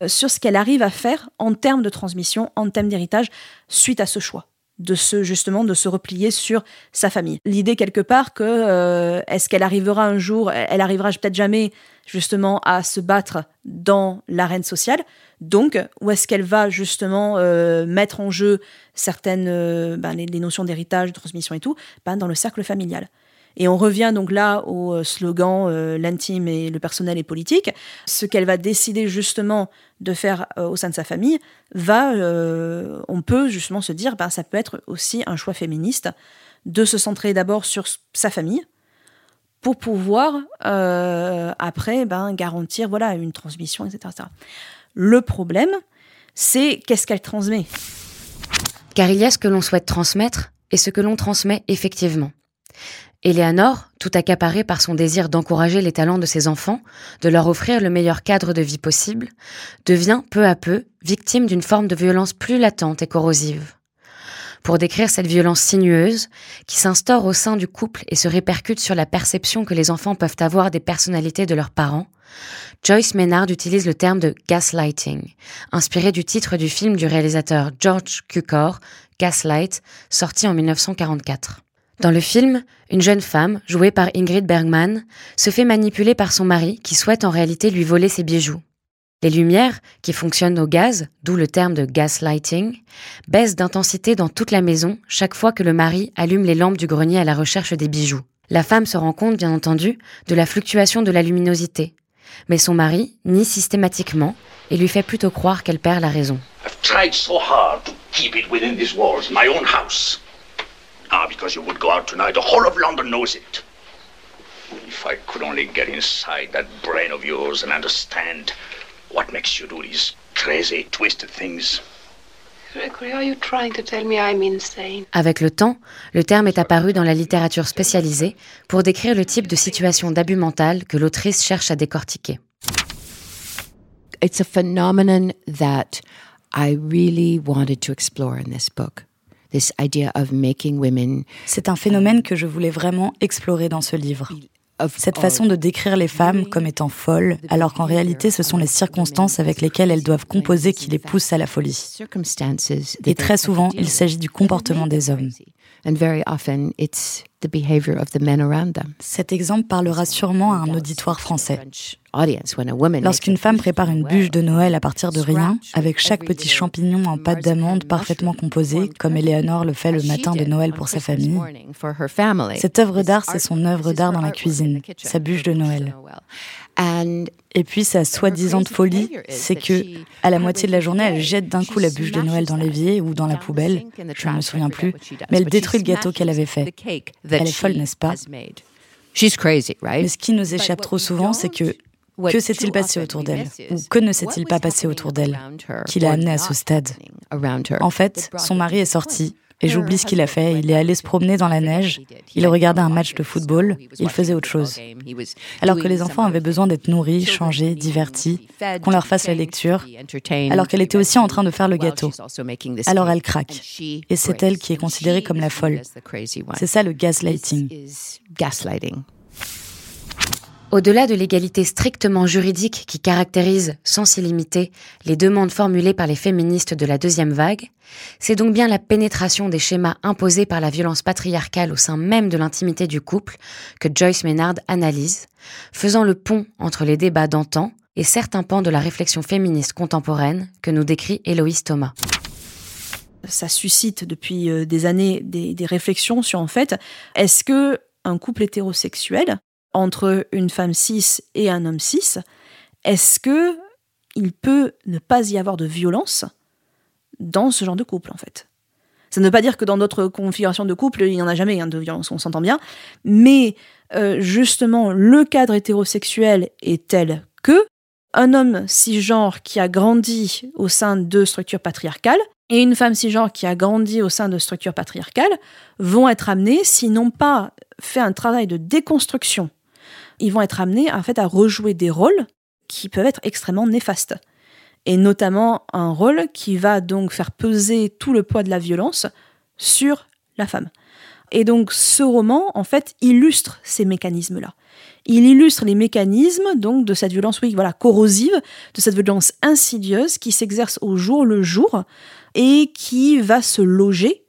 euh, sur ce qu'elle arrive à faire en termes de transmission, en termes d'héritage, suite à ce choix de se justement de se replier sur sa famille. L'idée quelque part que euh, est-ce qu'elle arrivera un jour, elle arrivera peut-être jamais justement à se battre dans l'arène sociale. Donc, où est-ce qu'elle va justement euh, mettre en jeu certaines euh, ben, les, notions d'héritage, de transmission et tout, ben, dans le cercle familial. Et on revient donc là au euh, slogan l'intime et le personnel et politique. Ce qu'elle va décider justement de faire au sein de sa famille va, on peut justement se dire, ben, ça peut être aussi un choix féministe de se centrer d'abord sur sa famille, pour pouvoir euh, après ben, garantir voilà, une transmission, etc., Le problème, c'est qu'est-ce qu'elle transmet? Car il y a ce que l'on souhaite transmettre et ce que l'on transmet effectivement. Eleanor, tout accaparée par son désir d'encourager les talents de ses enfants, de leur offrir le meilleur cadre de vie possible, devient peu à peu victime d'une forme de violence plus latente et corrosive. Pour décrire cette violence sinueuse qui s'instaure au sein du couple et se répercute sur la perception que les enfants peuvent avoir des personnalités de leurs parents, Joyce Maynard utilise le terme de gaslighting, inspiré du titre du film du réalisateur George Cukor, Gaslight, sorti en 1944. Dans le film, une jeune femme, jouée par Ingrid Bergman, se fait manipuler par son mari qui souhaite en réalité lui voler ses bijoux. Les lumières, qui fonctionnent au gaz, d'où le terme de gaslighting, baissent d'intensité dans toute la maison chaque fois que le mari allume les lampes du grenier à la recherche des bijoux. La femme se rend compte, bien entendu, de la fluctuation de la luminosité, mais son mari nie systématiquement et lui fait plutôt croire qu'elle perd la raison. Ah, because you would go out tonight, the whole of London knows it. If I could only get inside that brain of yours and understand what makes you do these crazy, twisted things? Gregory, are you trying to tell me I'm insane? Avec le temps, le terme est apparu dans la littérature spécialisée pour décrire le type de situation d'abus mental que l'autrice cherche à décortiquer. It's a phenomenon that I really wanted to explore in this book. C'est un phénomène que je voulais vraiment explorer dans ce livre. Cette façon de décrire les femmes comme étant folles, alors qu'en réalité ce sont les circonstances avec lesquelles elles doivent composer qui les poussent à la folie. Et très souvent, il s'agit du comportement des hommes. Cet exemple parlera sûrement à un auditoire français. Lorsqu'une femme prépare une bûche de Noël à partir de rien, avec chaque petit champignon en pâte d'amande parfaitement composé, comme Eleanor le fait le matin de Noël pour sa famille, cette œuvre d'art, c'est son œuvre d'art dans la cuisine, sa bûche de Noël. Et puis sa soi-disant folie, c'est que à la moitié de la journée, elle jette d'un coup la bûche de Noël dans l'évier ou dans la poubelle, je ne me souviens plus, mais elle détruit le gâteau qu'elle avait fait. Elle est folle, n'est-ce pas Mais ce qui nous échappe trop souvent, c'est que que s'est-il passé autour d'elle Ou que ne s'est-il pas passé autour d'elle qui l'a amenée à ce stade En fait, son mari est sorti, et j'oublie ce qu'il a fait. Il est allé se promener dans la neige, il regardait un match de football, il faisait autre chose. Alors que les enfants avaient besoin d'être nourris, changés, divertis, qu'on leur fasse la lecture, alors qu'elle était aussi en train de faire le gâteau. Alors elle craque. Et c'est elle qui est considérée comme la folle. C'est ça le gaslighting. Au-delà de l'égalité strictement juridique qui caractérise, sans illimité, les demandes formulées par les féministes de la deuxième vague, c'est donc bien la pénétration des schémas imposés par la violence patriarcale au sein même de l'intimité du couple que Joyce Maynard analyse, faisant le pont entre les débats d'antan et certains pans de la réflexion féministe contemporaine que nous décrit Héloïse Thomas. Ça suscite depuis euh, des années des, des réflexions sur en fait est-ce que un couple hétérosexuel entre une femme cis et un homme cis, est-ce que il peut ne pas y avoir de violence dans ce genre de couple en fait? Ça ne veut pas dire que dans d'autres configurations de couple, il n'y en a jamais hein, de violence, on s'entend bien, mais euh, justement le cadre hétérosexuel est tel que un homme cisgenre qui a grandi au sein de structures patriarcales et une femme cisgenre qui a grandi au sein de structures patriarcales vont être amenés, s'ils n'ont pas fait un travail de déconstruction ils vont être amenés à rejouer des rôles qui peuvent être extrêmement néfastes. Et notamment un rôle qui va donc faire peser tout le poids de la violence sur la femme. Et donc ce roman, en fait, illustre ces mécanismes-là. Il illustre les mécanismes donc de cette violence, oui, voilà, corrosive, de cette violence insidieuse qui s'exerce au jour le jour et qui va se loger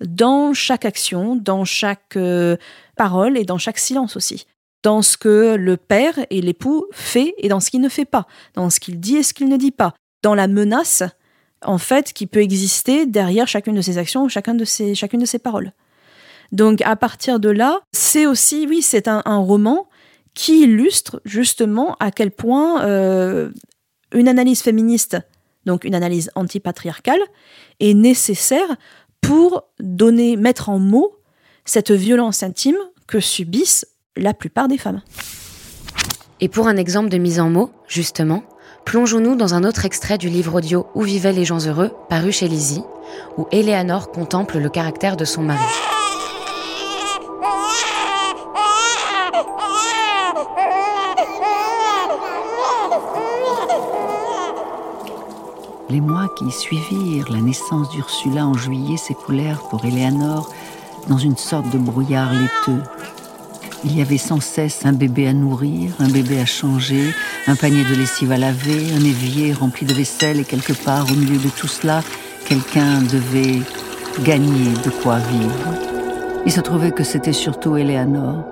dans chaque action, dans chaque euh, parole et dans chaque silence aussi dans ce que le père et l'époux fait et dans ce qu'il ne fait pas, dans ce qu'il dit et ce qu'il ne dit pas, dans la menace en fait qui peut exister derrière chacune de ses actions, chacun de ses, chacune de ses paroles. Donc à partir de là, c'est aussi, oui, c'est un, roman qui illustre justement à quel point euh, une analyse féministe, donc une analyse antipatriarcale, est nécessaire pour donner, mettre en mots cette violence intime que subissent la plupart des femmes. Et pour un exemple de mise en mots, justement, plongeons-nous dans un autre extrait du livre audio Où vivaient les gens heureux, paru chez Lizzie, où Eleanor contemple le caractère de son mari. Les mois qui suivirent la naissance d'Ursula en juillet s'écoulèrent pour Eleanor dans une sorte de brouillard laiteux. Il y avait sans cesse un bébé à nourrir, un bébé à changer, un panier de lessive à laver, un évier rempli de vaisselle et quelque part au milieu de tout cela, quelqu'un devait gagner de quoi vivre. Il se trouvait que c'était surtout Eleanor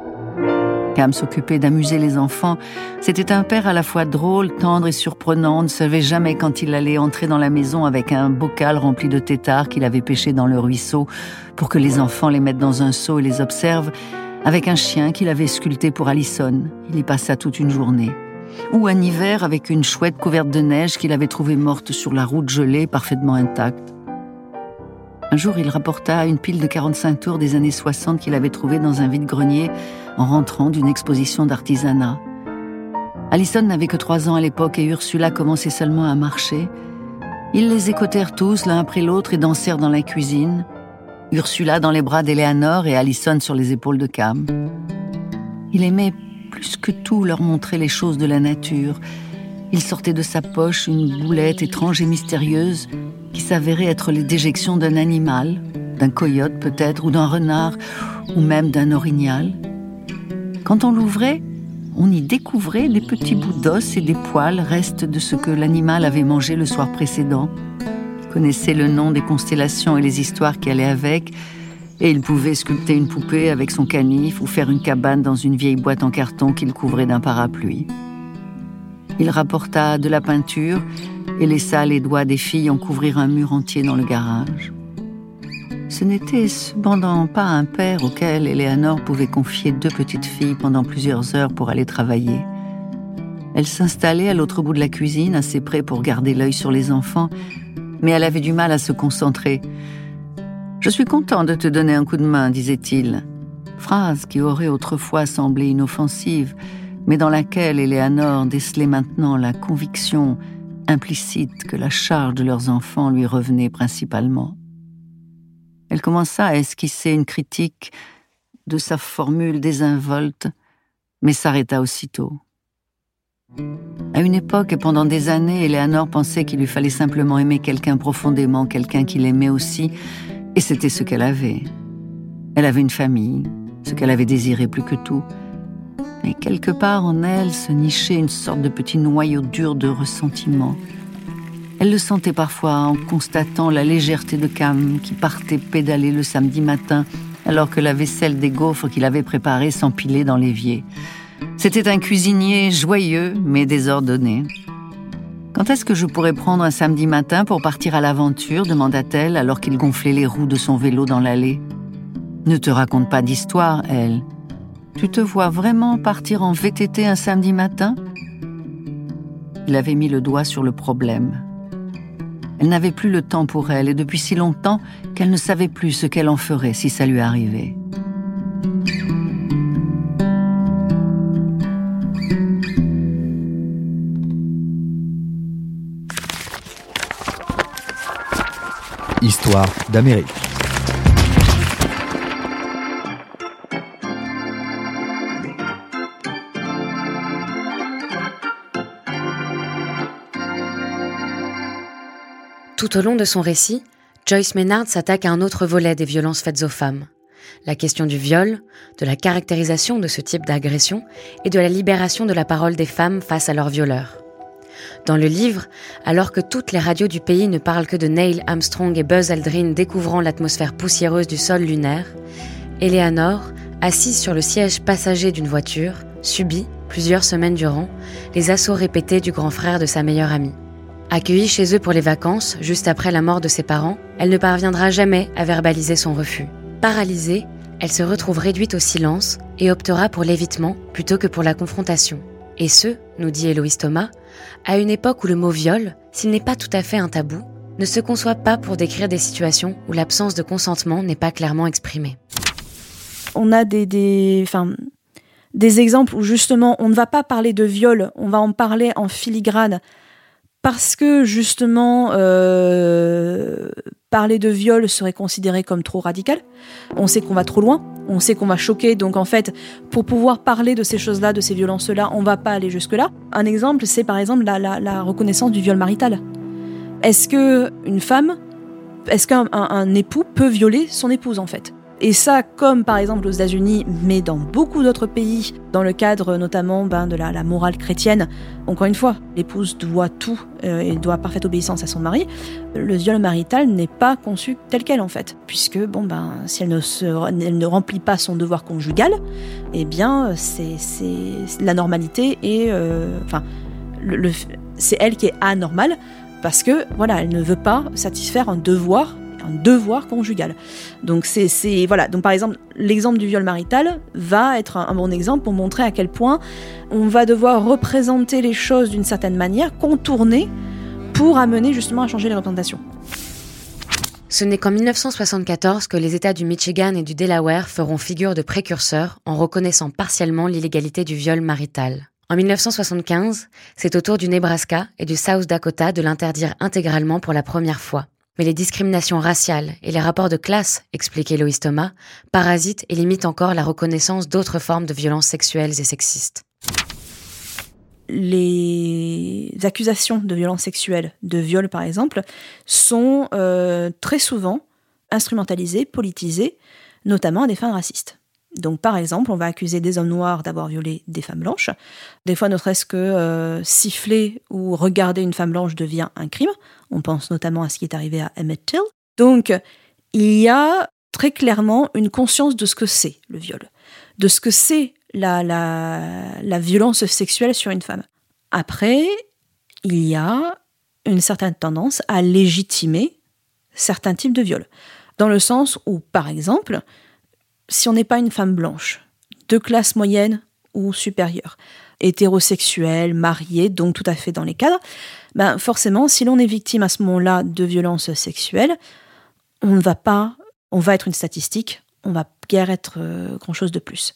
Cam s'occupait d'amuser les enfants. C'était un père à la fois drôle, tendre et surprenant. On ne savait jamais quand il allait entrer dans la maison avec un bocal rempli de têtards qu'il avait pêché dans le ruisseau pour que les enfants les mettent dans un seau et les observent, avec un chien qu'il avait sculpté pour Allison. Il y passa toute une journée. Ou un hiver avec une chouette couverte de neige qu'il avait trouvée morte sur la route gelée, parfaitement intacte. Un jour, il rapporta une pile de 45 tours des années 60 qu'il avait trouvée dans un vide-grenier en rentrant d'une exposition d'artisanat. Alison n'avait que trois ans à l'époque et Ursula commençait seulement à marcher. Ils les écoutèrent tous l'un après l'autre et dansèrent dans la cuisine. Ursula dans les bras d'Eleanor et Alison sur les épaules de Cam. Il aimait plus que tout leur montrer les choses de la nature. Il sortait de sa poche une boulette étrange et mystérieuse qui s'avérait être les déjections d'un animal, d'un coyote peut-être, ou d'un renard, ou même d'un orignal. Quand on l'ouvrait, on y découvrait des petits bouts d'os et des poils, restes de ce que l'animal avait mangé le soir précédent. Connaissait le nom des constellations et les histoires qui allaient avec, et il pouvait sculpter une poupée avec son canif ou faire une cabane dans une vieille boîte en carton qu'il couvrait d'un parapluie. Il rapporta de la peinture et laissa les doigts des filles en couvrir un mur entier dans le garage. Ce n'était cependant pas un père auquel Eleanor pouvait confier deux petites filles pendant plusieurs heures pour aller travailler. Elle s'installait à l'autre bout de la cuisine, assez près pour garder l'œil sur les enfants, mais elle avait du mal à se concentrer. Je suis content de te donner un coup de main, disait-il. Phrase qui aurait autrefois semblé inoffensive, mais dans laquelle Eleanor décelait maintenant la conviction implicite que la charge de leurs enfants lui revenait principalement. Elle commença à esquisser une critique de sa formule désinvolte, mais s'arrêta aussitôt. À une époque et pendant des années, Eleanor pensait qu'il lui fallait simplement aimer quelqu'un profondément, quelqu'un qu'il aimait aussi, et c'était ce qu'elle avait. Elle avait une famille, ce qu'elle avait désiré plus que tout, mais quelque part en elle se nichait une sorte de petit noyau dur de ressentiment. Elle le sentait parfois en constatant la légèreté de Cam qui partait pédaler le samedi matin alors que la vaisselle des gaufres qu'il avait préparée s'empilait dans l'évier. C'était un cuisinier joyeux mais désordonné. Quand est-ce que je pourrais prendre un samedi matin pour partir à l'aventure demanda-t-elle alors qu'il gonflait les roues de son vélo dans l'allée. Ne te raconte pas d'histoire, elle. Tu te vois vraiment partir en VTT un samedi matin? Il avait mis le doigt sur le problème. Elle n'avait plus le temps pour elle et depuis si longtemps qu'elle ne savait plus ce qu'elle en ferait si ça lui arrivait. D'Amérique. Tout au long de son récit, Joyce Maynard s'attaque à un autre volet des violences faites aux femmes. La question du viol, de la caractérisation de ce type d'agression et de la libération de la parole des femmes face à leurs violeurs. Dans le livre, alors que toutes les radios du pays ne parlent que de Neil Armstrong et Buzz Aldrin découvrant l'atmosphère poussiéreuse du sol lunaire, Eleanor, assise sur le siège passager d'une voiture, subit, plusieurs semaines durant, les assauts répétés du grand frère de sa meilleure amie. Accueillie chez eux pour les vacances, juste après la mort de ses parents, elle ne parviendra jamais à verbaliser son refus. Paralysée, elle se retrouve réduite au silence et optera pour l'évitement plutôt que pour la confrontation. Et ce, nous dit Héloïse Thomas, à une époque où le mot viol, s'il n'est pas tout à fait un tabou, ne se conçoit pas pour décrire des situations où l'absence de consentement n'est pas clairement exprimée. On a des, des, des exemples où justement on ne va pas parler de viol, on va en parler en filigrane parce que justement euh, parler de viol serait considéré comme trop radical. On sait qu'on va trop loin, on sait qu'on va choquer, donc en fait, pour pouvoir parler de ces choses-là, de ces violences-là, on va pas aller jusque-là. Un exemple, c'est par exemple la, la, reconnaissance du viol marital. Est-ce que une femme, est-ce qu'un époux peut violer son épouse en fait? Et ça, comme par exemple aux États-Unis, mais dans beaucoup d'autres pays, dans le cadre notamment ben, de la, morale chrétienne, encore une fois, l'épouse doit tout euh, et doit parfaite obéissance à son mari. Le viol marital n'est pas conçu tel quel en fait, puisque bon ben si elle ne, remplit pas son devoir conjugal, eh bien c'est la normalité et euh, enfin c'est elle qui est anormale parce que voilà elle ne veut pas satisfaire un devoir un devoir conjugal. Donc c'est voilà. Donc par exemple, l'exemple du viol marital va être un, bon exemple pour montrer à quel point on va devoir représenter les choses d'une certaine manière, contourner pour amener justement à changer les représentations. Ce n'est qu'en 1974 que les États du Michigan et du Delaware feront figure de précurseurs en reconnaissant partiellement l'illégalité du viol marital. En 1975, c'est au tour du Nebraska et du South Dakota de l'interdire intégralement pour la première fois. Mais les discriminations raciales et les rapports de classe, explique Eloïse Thomas, parasitent et limitent encore la reconnaissance d'autres formes de violences sexuelles et sexistes. Les accusations de violences sexuelles, de viol par exemple, sont euh, très souvent instrumentalisées, politisées, notamment à des fins racistes. Donc par exemple, on va accuser des hommes noirs d'avoir violé des femmes blanches. Des fois, ne serait-ce que euh, siffler ou regarder une femme blanche devient un crime. On pense notamment à ce qui est arrivé à Emmett Till. Donc il y a très clairement une conscience de ce que c'est le viol, de ce que c'est la, la, la violence sexuelle sur une femme. Après, il y a une certaine tendance à légitimer certains types de viols. Dans le sens où, par exemple, si on n'est pas une femme blanche, de classe moyenne ou supérieure, hétérosexuelle, mariée, donc tout à fait dans les cadres, ben forcément, si l'on est victime à ce moment-là de violences sexuelles, on ne va pas, on va être une statistique, on va guère être euh, grand-chose de plus.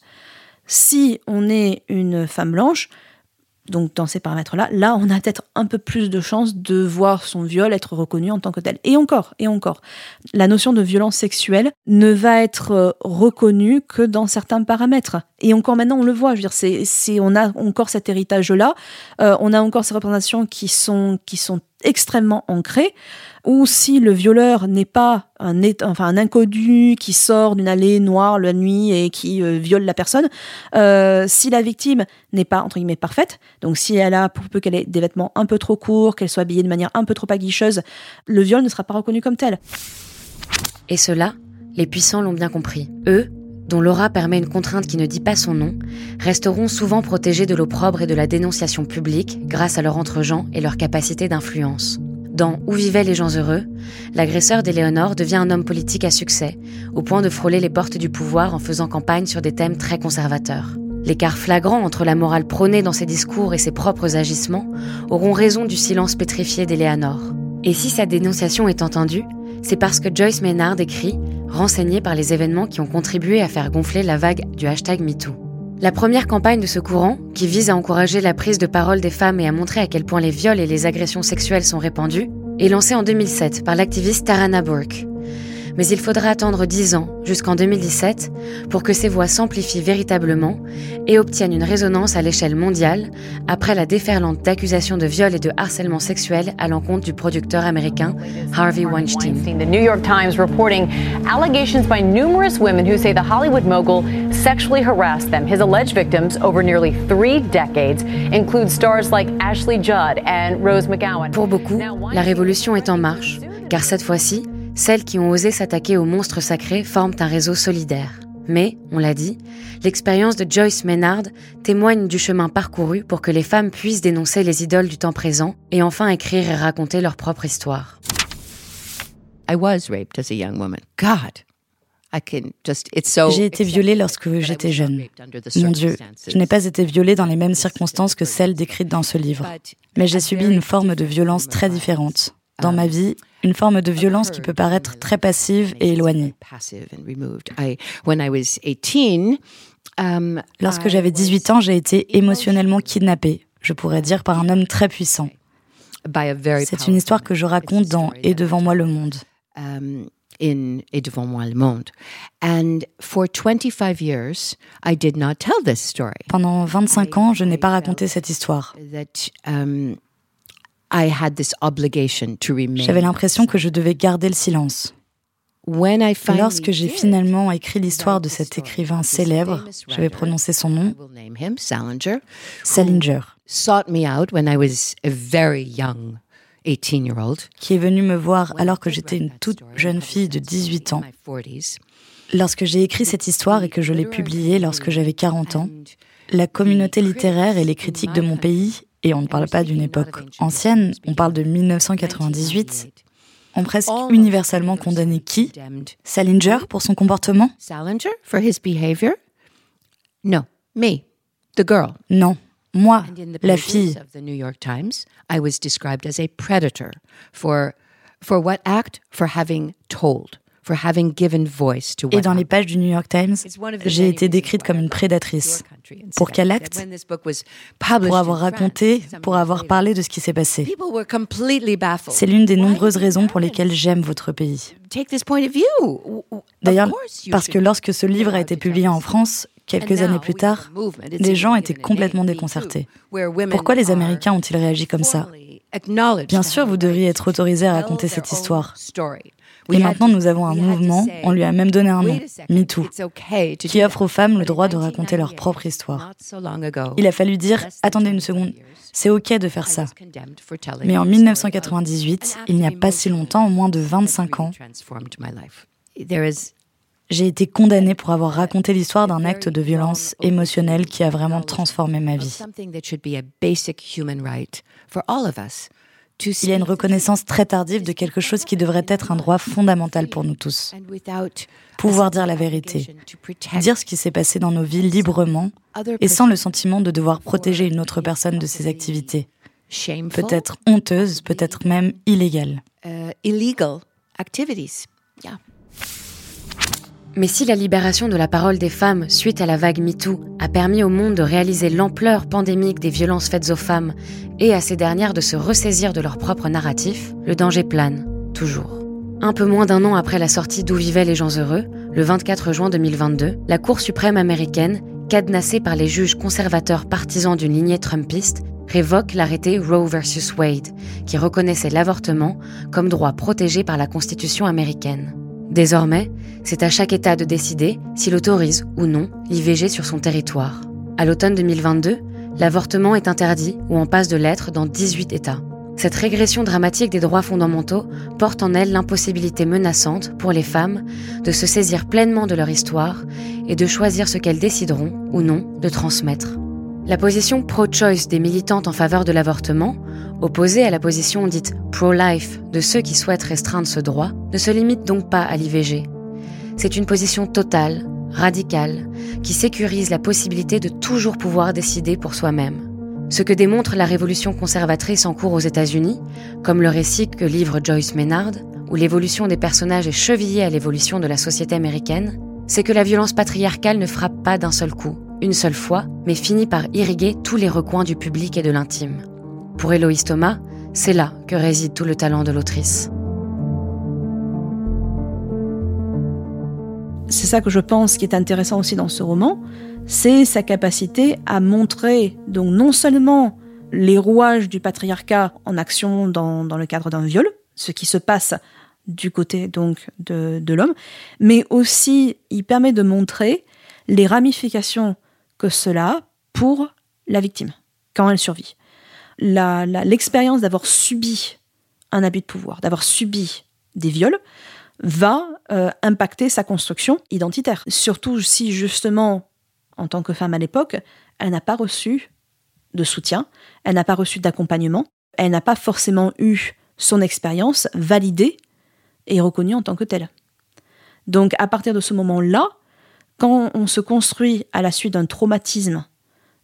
Si on est une femme blanche, donc dans ces paramètres-là, là, on a peut-être un peu plus de chances de voir son viol être reconnu en tant que tel. Et encore, et encore, la notion de violence sexuelle ne va être euh, reconnue que dans certains paramètres. Et encore maintenant, on le voit. Je veux dire, c'est, on a encore cet héritage-là, euh, on a encore ces représentations qui sont qui sont extrêmement ancrées ou si le violeur n'est pas un, enfin, un inconnu qui sort d'une allée noire la nuit et qui euh, viole la personne, euh, si la victime n'est pas, entre guillemets, parfaite, donc si elle a, pour peu qu'elle ait des vêtements un peu trop courts, qu'elle soit habillée de manière un peu trop aguicheuse, le viol ne sera pas reconnu comme tel. Et cela, les puissants l'ont bien compris. Eux, dont l'aura permet une contrainte qui ne dit pas son nom, resteront souvent protégés de l'opprobre et de la dénonciation publique grâce à leur entre-gens et leur capacité d'influence. Dans Où vivaient les gens heureux, l'agresseur d'Éléonore devient un homme politique à succès, au point de frôler les portes du pouvoir en faisant campagne sur des thèmes très conservateurs. L'écart flagrant entre la morale prônée dans ses discours et ses propres agissements auront raison du silence pétrifié d'Éléonore. Et si sa dénonciation est entendue, c'est parce que Joyce Maynard écrit, renseigné par les événements qui ont contribué à faire gonfler la vague du hashtag MeToo. La première campagne de ce courant, qui vise à encourager la prise de parole des femmes et à montrer à quel point les viols et les agressions sexuelles sont répandus, est lancée en 2007 par l'activiste Tarana Burke mais il faudra attendre 10 ans, jusqu'en 2017, pour que ces voix s'amplifient véritablement et obtiennent une résonance à l'échelle mondiale après la déferlante d'accusations de viol et de harcèlement sexuel à l'encontre du producteur américain Harvey Weinstein. The New York Times reporting allegations by numerous women who say the Hollywood mogul sexually harassed them. His alleged victims over nearly three decades include stars like Ashley Judd and Rose McGowan. Pour beaucoup, la révolution est en marche, car cette fois-ci, celles qui ont osé s'attaquer aux monstres sacrés forment un réseau solidaire. Mais, on l'a dit, l'expérience de Joyce Maynard témoigne du chemin parcouru pour que les femmes puissent dénoncer les idoles du temps présent et enfin écrire et raconter leur propre histoire. I was raped as a young woman. God. J'ai été violée lorsque j'étais jeune. Mon Dieu, je n'ai pas été violée dans les mêmes circonstances que celles décrites dans ce livre. Mais j'ai subi une forme de violence très différente dans ma vie une forme de violence qui peut paraître très passive et éloignée. Um, Lorsque j'avais 18 ans, j'ai été émotionnellement kidnappée, je pourrais dire par un homme très puissant. C'est une histoire que je raconte dans Et devant moi le monde. Um, in Et devant moi le monde. And for 25 years, I did not tell this story. Pendant 25 ans, je n'ai pas raconté cette histoire. J'avais l'impression que je devais garder le silence. Lorsque j'ai finalement écrit l'histoire de cet écrivain célèbre, je vais prononcer son nom, Salinger, qui est venu me voir alors que j'étais une toute jeune fille de 18 ans. Lorsque j'ai écrit cette histoire et que je l'ai publiée lorsque j'avais 40 ans, la communauté littéraire et les critiques de mon pays, et on ne parle pas d'une époque ancienne, on parle de 1998, ont presque universellement condamné qui? Salinger pour son comportement? Salinger for his behavior? No, me, the girl. Non, moi, la fille. Of the New York Times, I was described as a predator for for what act? For having told. For having given voice to Et dans les pages du New York Times, j'ai été décrite comme une prédatrice. Pour quel acte Pour avoir raconté, pour avoir parlé de ce qui s'est passé. C'est l'une des nombreuses raisons pour lesquelles j'aime votre pays. D'ailleurs, parce que lorsque ce livre a été publié en France, quelques années plus tard, les gens étaient complètement déconcertés. Pourquoi les Américains ont-ils réagi comme ça? Bien sûr, vous devriez être autorisé à raconter cette histoire. Et maintenant, nous avons un mouvement, on lui a même donné un nom, MeToo, qui offre aux femmes le droit de raconter leur propre histoire. Il a fallu dire, attendez une seconde, c'est OK de faire ça. Mais en 1998, il n'y a pas si longtemps, moins de 25 ans, j'ai été condamnée pour avoir raconté l'histoire d'un acte de violence émotionnelle qui a vraiment transformé ma vie. Il y a une reconnaissance très tardive de quelque chose qui devrait être un droit fondamental pour nous tous. Pouvoir dire la vérité, dire ce qui s'est passé dans nos vies librement et sans le sentiment de devoir protéger une autre personne de ses activités. Peut-être honteuses, peut-être même illégales. Mais si la libération de la parole des femmes suite à la vague MeToo a permis au monde de réaliser l'ampleur pandémique des violences faites aux femmes et à ces dernières de se ressaisir de leur propre narratif, le danger plane, toujours. Un peu moins d'un an après la sortie d'Où vivaient les gens heureux, le 24 juin 2022, la Cour suprême américaine, cadenassée par les juges conservateurs partisans d'une lignée trumpiste, révoque l'arrêté Roe vs. Wade, qui reconnaissait l'avortement comme droit protégé par la Constitution américaine. Désormais, c'est à chaque État de décider s'il autorise ou non l'IVG sur son territoire. À l'automne 2022, l'avortement est interdit ou en passe de l'être dans 18 États. Cette régression dramatique des droits fondamentaux porte en elle l'impossibilité menaçante pour les femmes de se saisir pleinement de leur histoire et de choisir ce qu'elles décideront ou non de transmettre. La position pro-choice des militantes en faveur de l'avortement, opposée à la position dite pro-life de ceux qui souhaitent restreindre ce droit, ne se limite donc pas à l'IVG. C'est une position totale, radicale, qui sécurise la possibilité de toujours pouvoir décider pour soi-même. Ce que démontre la révolution conservatrice en cours aux États-Unis, comme le récit que livre Joyce Maynard, où l'évolution des personnages est chevillée à l'évolution de la société américaine, c'est que la violence patriarcale ne frappe pas d'un seul coup, une seule fois, mais finit par irriguer tous les recoins du public et de l'intime. Pour Héloïse Thomas, c'est là que réside tout le talent de l'autrice. C'est ça que je pense qui est intéressant aussi dans ce roman, c'est sa capacité à montrer donc non seulement les rouages du patriarcat en action dans, dans le cadre d'un viol, ce qui se passe du côté donc de, de l'homme, mais aussi il permet de montrer les ramifications que cela pour la victime quand elle survit. L'expérience d'avoir subi un abus de pouvoir, d'avoir subi des viols, va euh, impacter sa construction identitaire. Surtout si justement, en tant que femme à l'époque, elle n'a pas reçu de soutien, elle n'a pas reçu d'accompagnement, elle n'a pas forcément eu son expérience validée et reconnue en tant que telle. Donc à partir de ce moment-là, quand on se construit à la suite d'un traumatisme,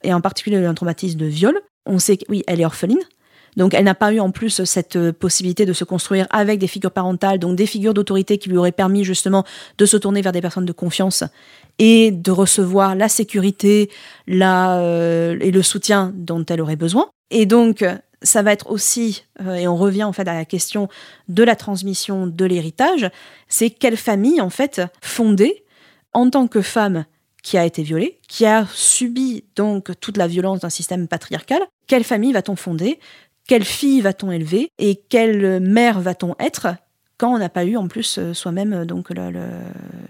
et en particulier d'un traumatisme de viol, on sait que oui, elle est orpheline. Donc elle n'a pas eu en plus cette euh, possibilité de se construire avec des figures parentales, donc des figures d'autorité qui lui auraient permis justement de se tourner vers des personnes de confiance et de recevoir la sécurité la, euh, et le soutien dont elle aurait besoin. Et donc ça va être aussi, euh, et on revient en fait à la question de la transmission de l'héritage, c'est quelle famille en fait fondée en tant que femme qui a été violée, qui a subi donc toute la violence d'un système patriarcal, quelle famille va-t-on fonder, quelle fille va-t-on élever? Et quelle mère va-t-on être quand on n'a pas eu en plus euh, soi-même euh, donc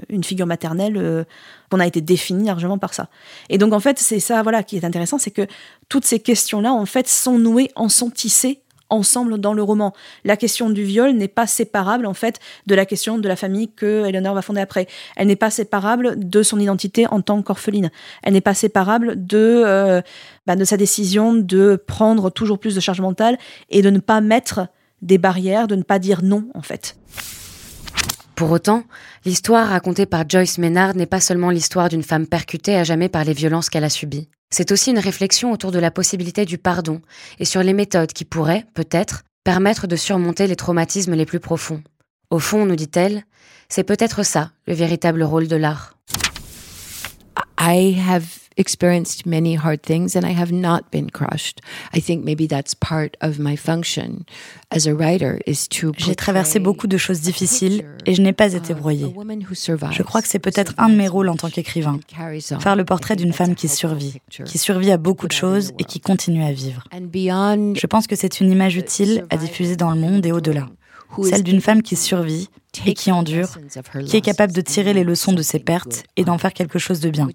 une figure maternelle euh, qu'on a été définie largement par ça? Et donc en fait c'est ça voilà qui est intéressant, c'est que toutes ces questions-là en fait sont nouées, en sont tissées ensemble dans le roman. La question du viol n'est pas séparable en fait de la question de la famille que Eleanor va fonder après. Elle n'est pas séparable de son identité en tant qu'orpheline. Elle n'est pas séparable de bah, de sa décision de prendre toujours plus de charge mentale et de ne pas mettre des barrières, de ne pas dire non en fait. Pour autant, l'histoire racontée par Joyce Maynard n'est pas seulement l'histoire d'une femme percutée à jamais par les violences qu'elle a subies. C'est aussi une réflexion autour de la possibilité du pardon et sur les méthodes qui pourraient, peut-être, permettre de surmonter les traumatismes les plus profonds. Au fond, nous dit-elle, c'est peut-être ça le véritable rôle de l'art. Experienced many hard things and I have not been crushed. I think maybe that's part of my function as a writer is to J'ai traversé beaucoup de choses difficiles et je n'ai pas été broyée. Je crois que c'est peut-être un de mes rôles en tant qu'écrivain, faire le portrait d'une femme qui survit, qui survit à beaucoup de choses et qui continue à vivre. Je pense que c'est une image utile à diffuser dans le monde et au-delà. Celle d'une femme qui survit et qui endure, qui est capable de tirer les leçons de ses pertes et d'en faire quelque chose de bien.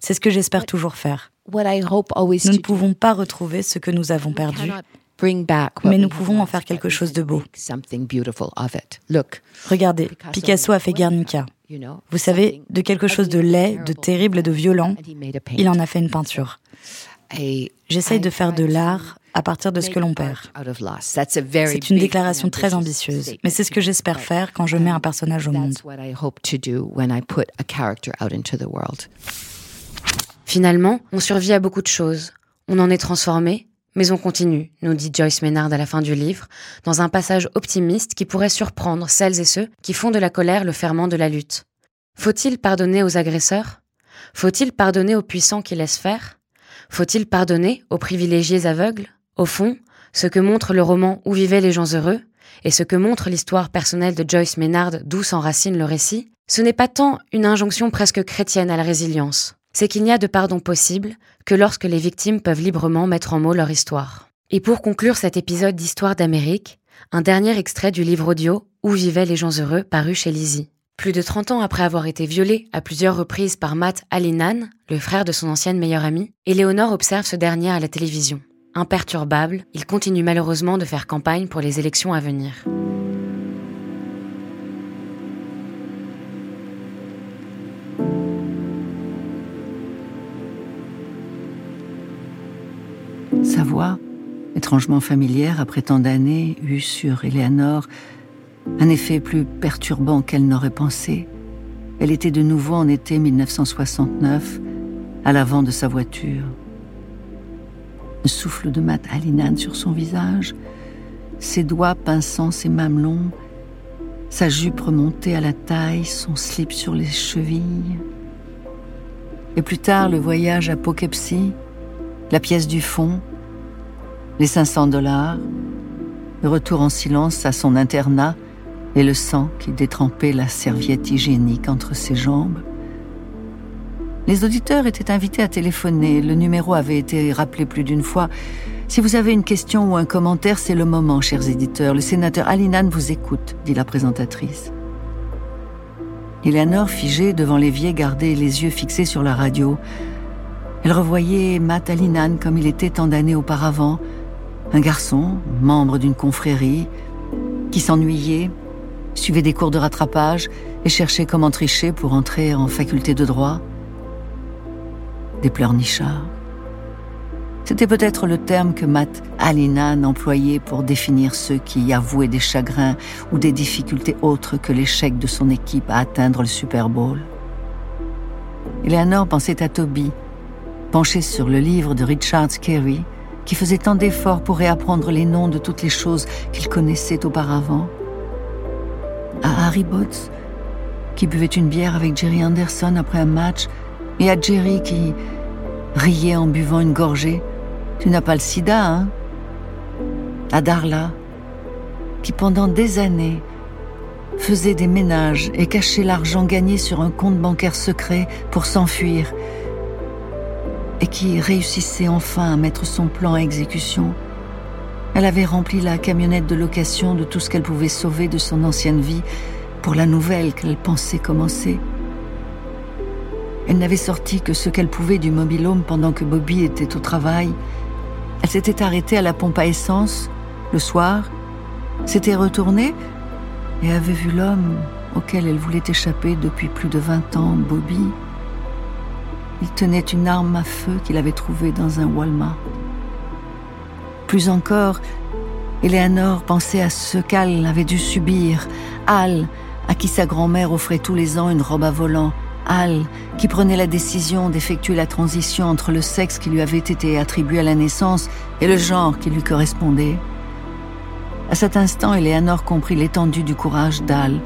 C'est ce que j'espère toujours faire. Nous ne pouvons pas retrouver ce que nous avons perdu, mais nous pouvons en faire quelque chose de beau. Regardez, Picasso a fait Guernica. Vous savez, de quelque chose de laid, de terrible et de violent, il en a fait une peinture. J'essaye de faire de l'art à partir de ce que l'on perd. C'est une déclaration très ambitieuse, mais c'est ce que j'espère faire quand je mets un personnage au monde. Finalement, on survit à beaucoup de choses. On en est transformé, mais on continue, nous dit Joyce Maynard à la fin du livre, dans un passage optimiste qui pourrait surprendre celles et ceux qui font de la colère le ferment de la lutte. Faut-il pardonner aux agresseurs? Faut-il pardonner aux puissants qui laissent faire? Faut-il pardonner aux privilégiés aveugles? Au fond, ce que montre le roman Où vivaient les gens heureux, et ce que montre l'histoire personnelle de Joyce Maynard d'où s'enracine le récit, ce n'est pas tant une injonction presque chrétienne à la résilience, c'est qu'il n'y a de pardon possible que lorsque les victimes peuvent librement mettre en mots leur histoire. Et pour conclure cet épisode d'Histoire d'Amérique, un dernier extrait du livre audio Où vivaient les gens heureux paru chez Lizzie. Plus de 30 ans après avoir été violée à plusieurs reprises par Matt Alinan, le frère de son ancienne meilleure amie, Éléonore observe ce dernier à la télévision. Imperturbable, il continue malheureusement de faire campagne pour les élections à venir. Sa voix, étrangement familière après tant d'années, eut sur Eleanor un effet plus perturbant qu'elle n'aurait pensé. Elle était de nouveau en été 1969, à l'avant de sa voiture. Le souffle de Matt Alinan sur son visage, ses doigts pinçant ses mamelons, sa jupe remontée à la taille, son slip sur les chevilles. Et plus tard, le voyage à Poughkeepsie, la pièce du fond, les 500 dollars, le retour en silence à son internat et le sang qui détrempait la serviette hygiénique entre ses jambes. Les auditeurs étaient invités à téléphoner. Le numéro avait été rappelé plus d'une fois. Si vous avez une question ou un commentaire, c'est le moment, chers éditeurs. Le sénateur Alinan vous écoute, dit la présentatrice. Eleanor, figée devant l'évier, gardait les yeux fixés sur la radio. Elle revoyait Matt Alinan comme il était tant d'années auparavant, un garçon, membre d'une confrérie, qui s'ennuyait, suivait des cours de rattrapage et cherchait comment tricher pour entrer en faculté de droit. Des pleurnichards. C'était peut-être le terme que Matt Alinan employait pour définir ceux qui avouaient des chagrins ou des difficultés autres que l'échec de son équipe à atteindre le Super Bowl. Eleanor pensait à Toby, penché sur le livre de Richard Carey, qui faisait tant d'efforts pour réapprendre les noms de toutes les choses qu'il connaissait auparavant. À Harry Botts, qui buvait une bière avec Jerry Anderson après un match, et à Jerry qui riait en buvant une gorgée. Tu n'as pas le sida, hein? À Darla, qui pendant des années faisait des ménages et cachait l'argent gagné sur un compte bancaire secret pour s'enfuir, et qui réussissait enfin à mettre son plan à exécution. Elle avait rempli la camionnette de location de tout ce qu'elle pouvait sauver de son ancienne vie pour la nouvelle qu'elle pensait commencer. Elle n'avait sorti que ce qu'elle pouvait du mobilhome pendant que Bobby était au travail. Elle s'était arrêtée à la pompe à essence le soir, s'était retournée et avait vu l'homme auquel elle voulait échapper depuis plus de vingt ans, Bobby. Il tenait une arme à feu qu'il avait trouvée dans un Walmart. Plus encore, Eleanor pensait à ce qu'Al avait dû subir. Al, à qui sa grand-mère offrait tous les ans une robe à volant. Al, qui prenait la décision d'effectuer la transition entre le sexe qui lui avait été attribué à la naissance et le genre qui lui correspondait. À cet instant, Eleanor comprit l'étendue du courage d'Al.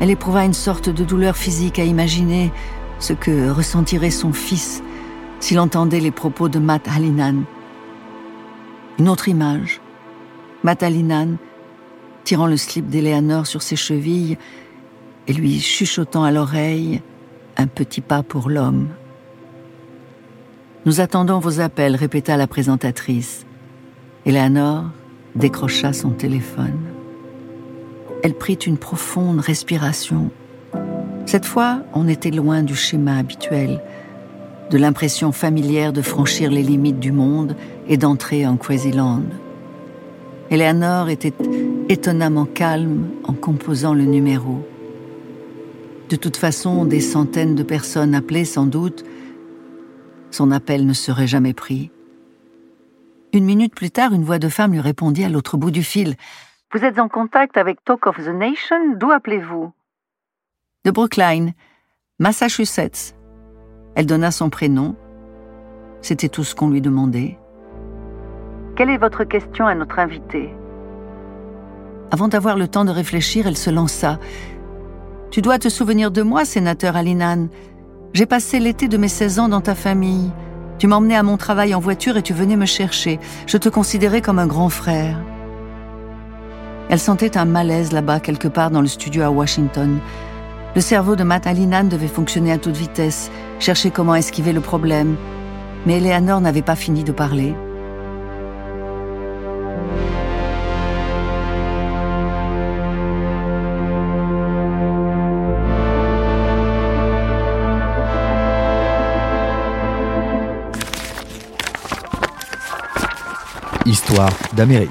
Elle éprouva une sorte de douleur physique à imaginer ce que ressentirait son fils s'il entendait les propos de Matt Hallinan. Une autre image. Matalinan, tirant le slip d'Eleanor sur ses chevilles et lui chuchotant à l'oreille un petit pas pour l'homme. Nous attendons vos appels, répéta la présentatrice. Eleanor décrocha son téléphone. Elle prit une profonde respiration. Cette fois, on était loin du schéma habituel, de l'impression familière de franchir les limites du monde et d'entrer en Crazyland. Eleanor était étonnamment calme en composant le numéro. De toute façon, des centaines de personnes appelaient sans doute. Son appel ne serait jamais pris. Une minute plus tard, une voix de femme lui répondit à l'autre bout du fil. Vous êtes en contact avec Talk of the Nation? D'où appelez-vous? De Brookline, Massachusetts. Elle donna son prénom. C'était tout ce qu'on lui demandait. Quelle est votre question à notre invité? Avant d'avoir le temps de réfléchir, elle se lança. Tu dois te souvenir de moi, sénateur Alinan. J'ai passé l'été de mes 16 ans dans ta famille. Tu m'emmenais à mon travail en voiture et tu venais me chercher. Je te considérais comme un grand frère. Elle sentait un malaise là-bas, quelque part dans le studio à Washington. Le cerveau de Matt Alinan devait fonctionner à toute vitesse, chercher comment esquiver le problème. Mais Eleanor n'avait pas fini de parler. Histoire d'Amérique.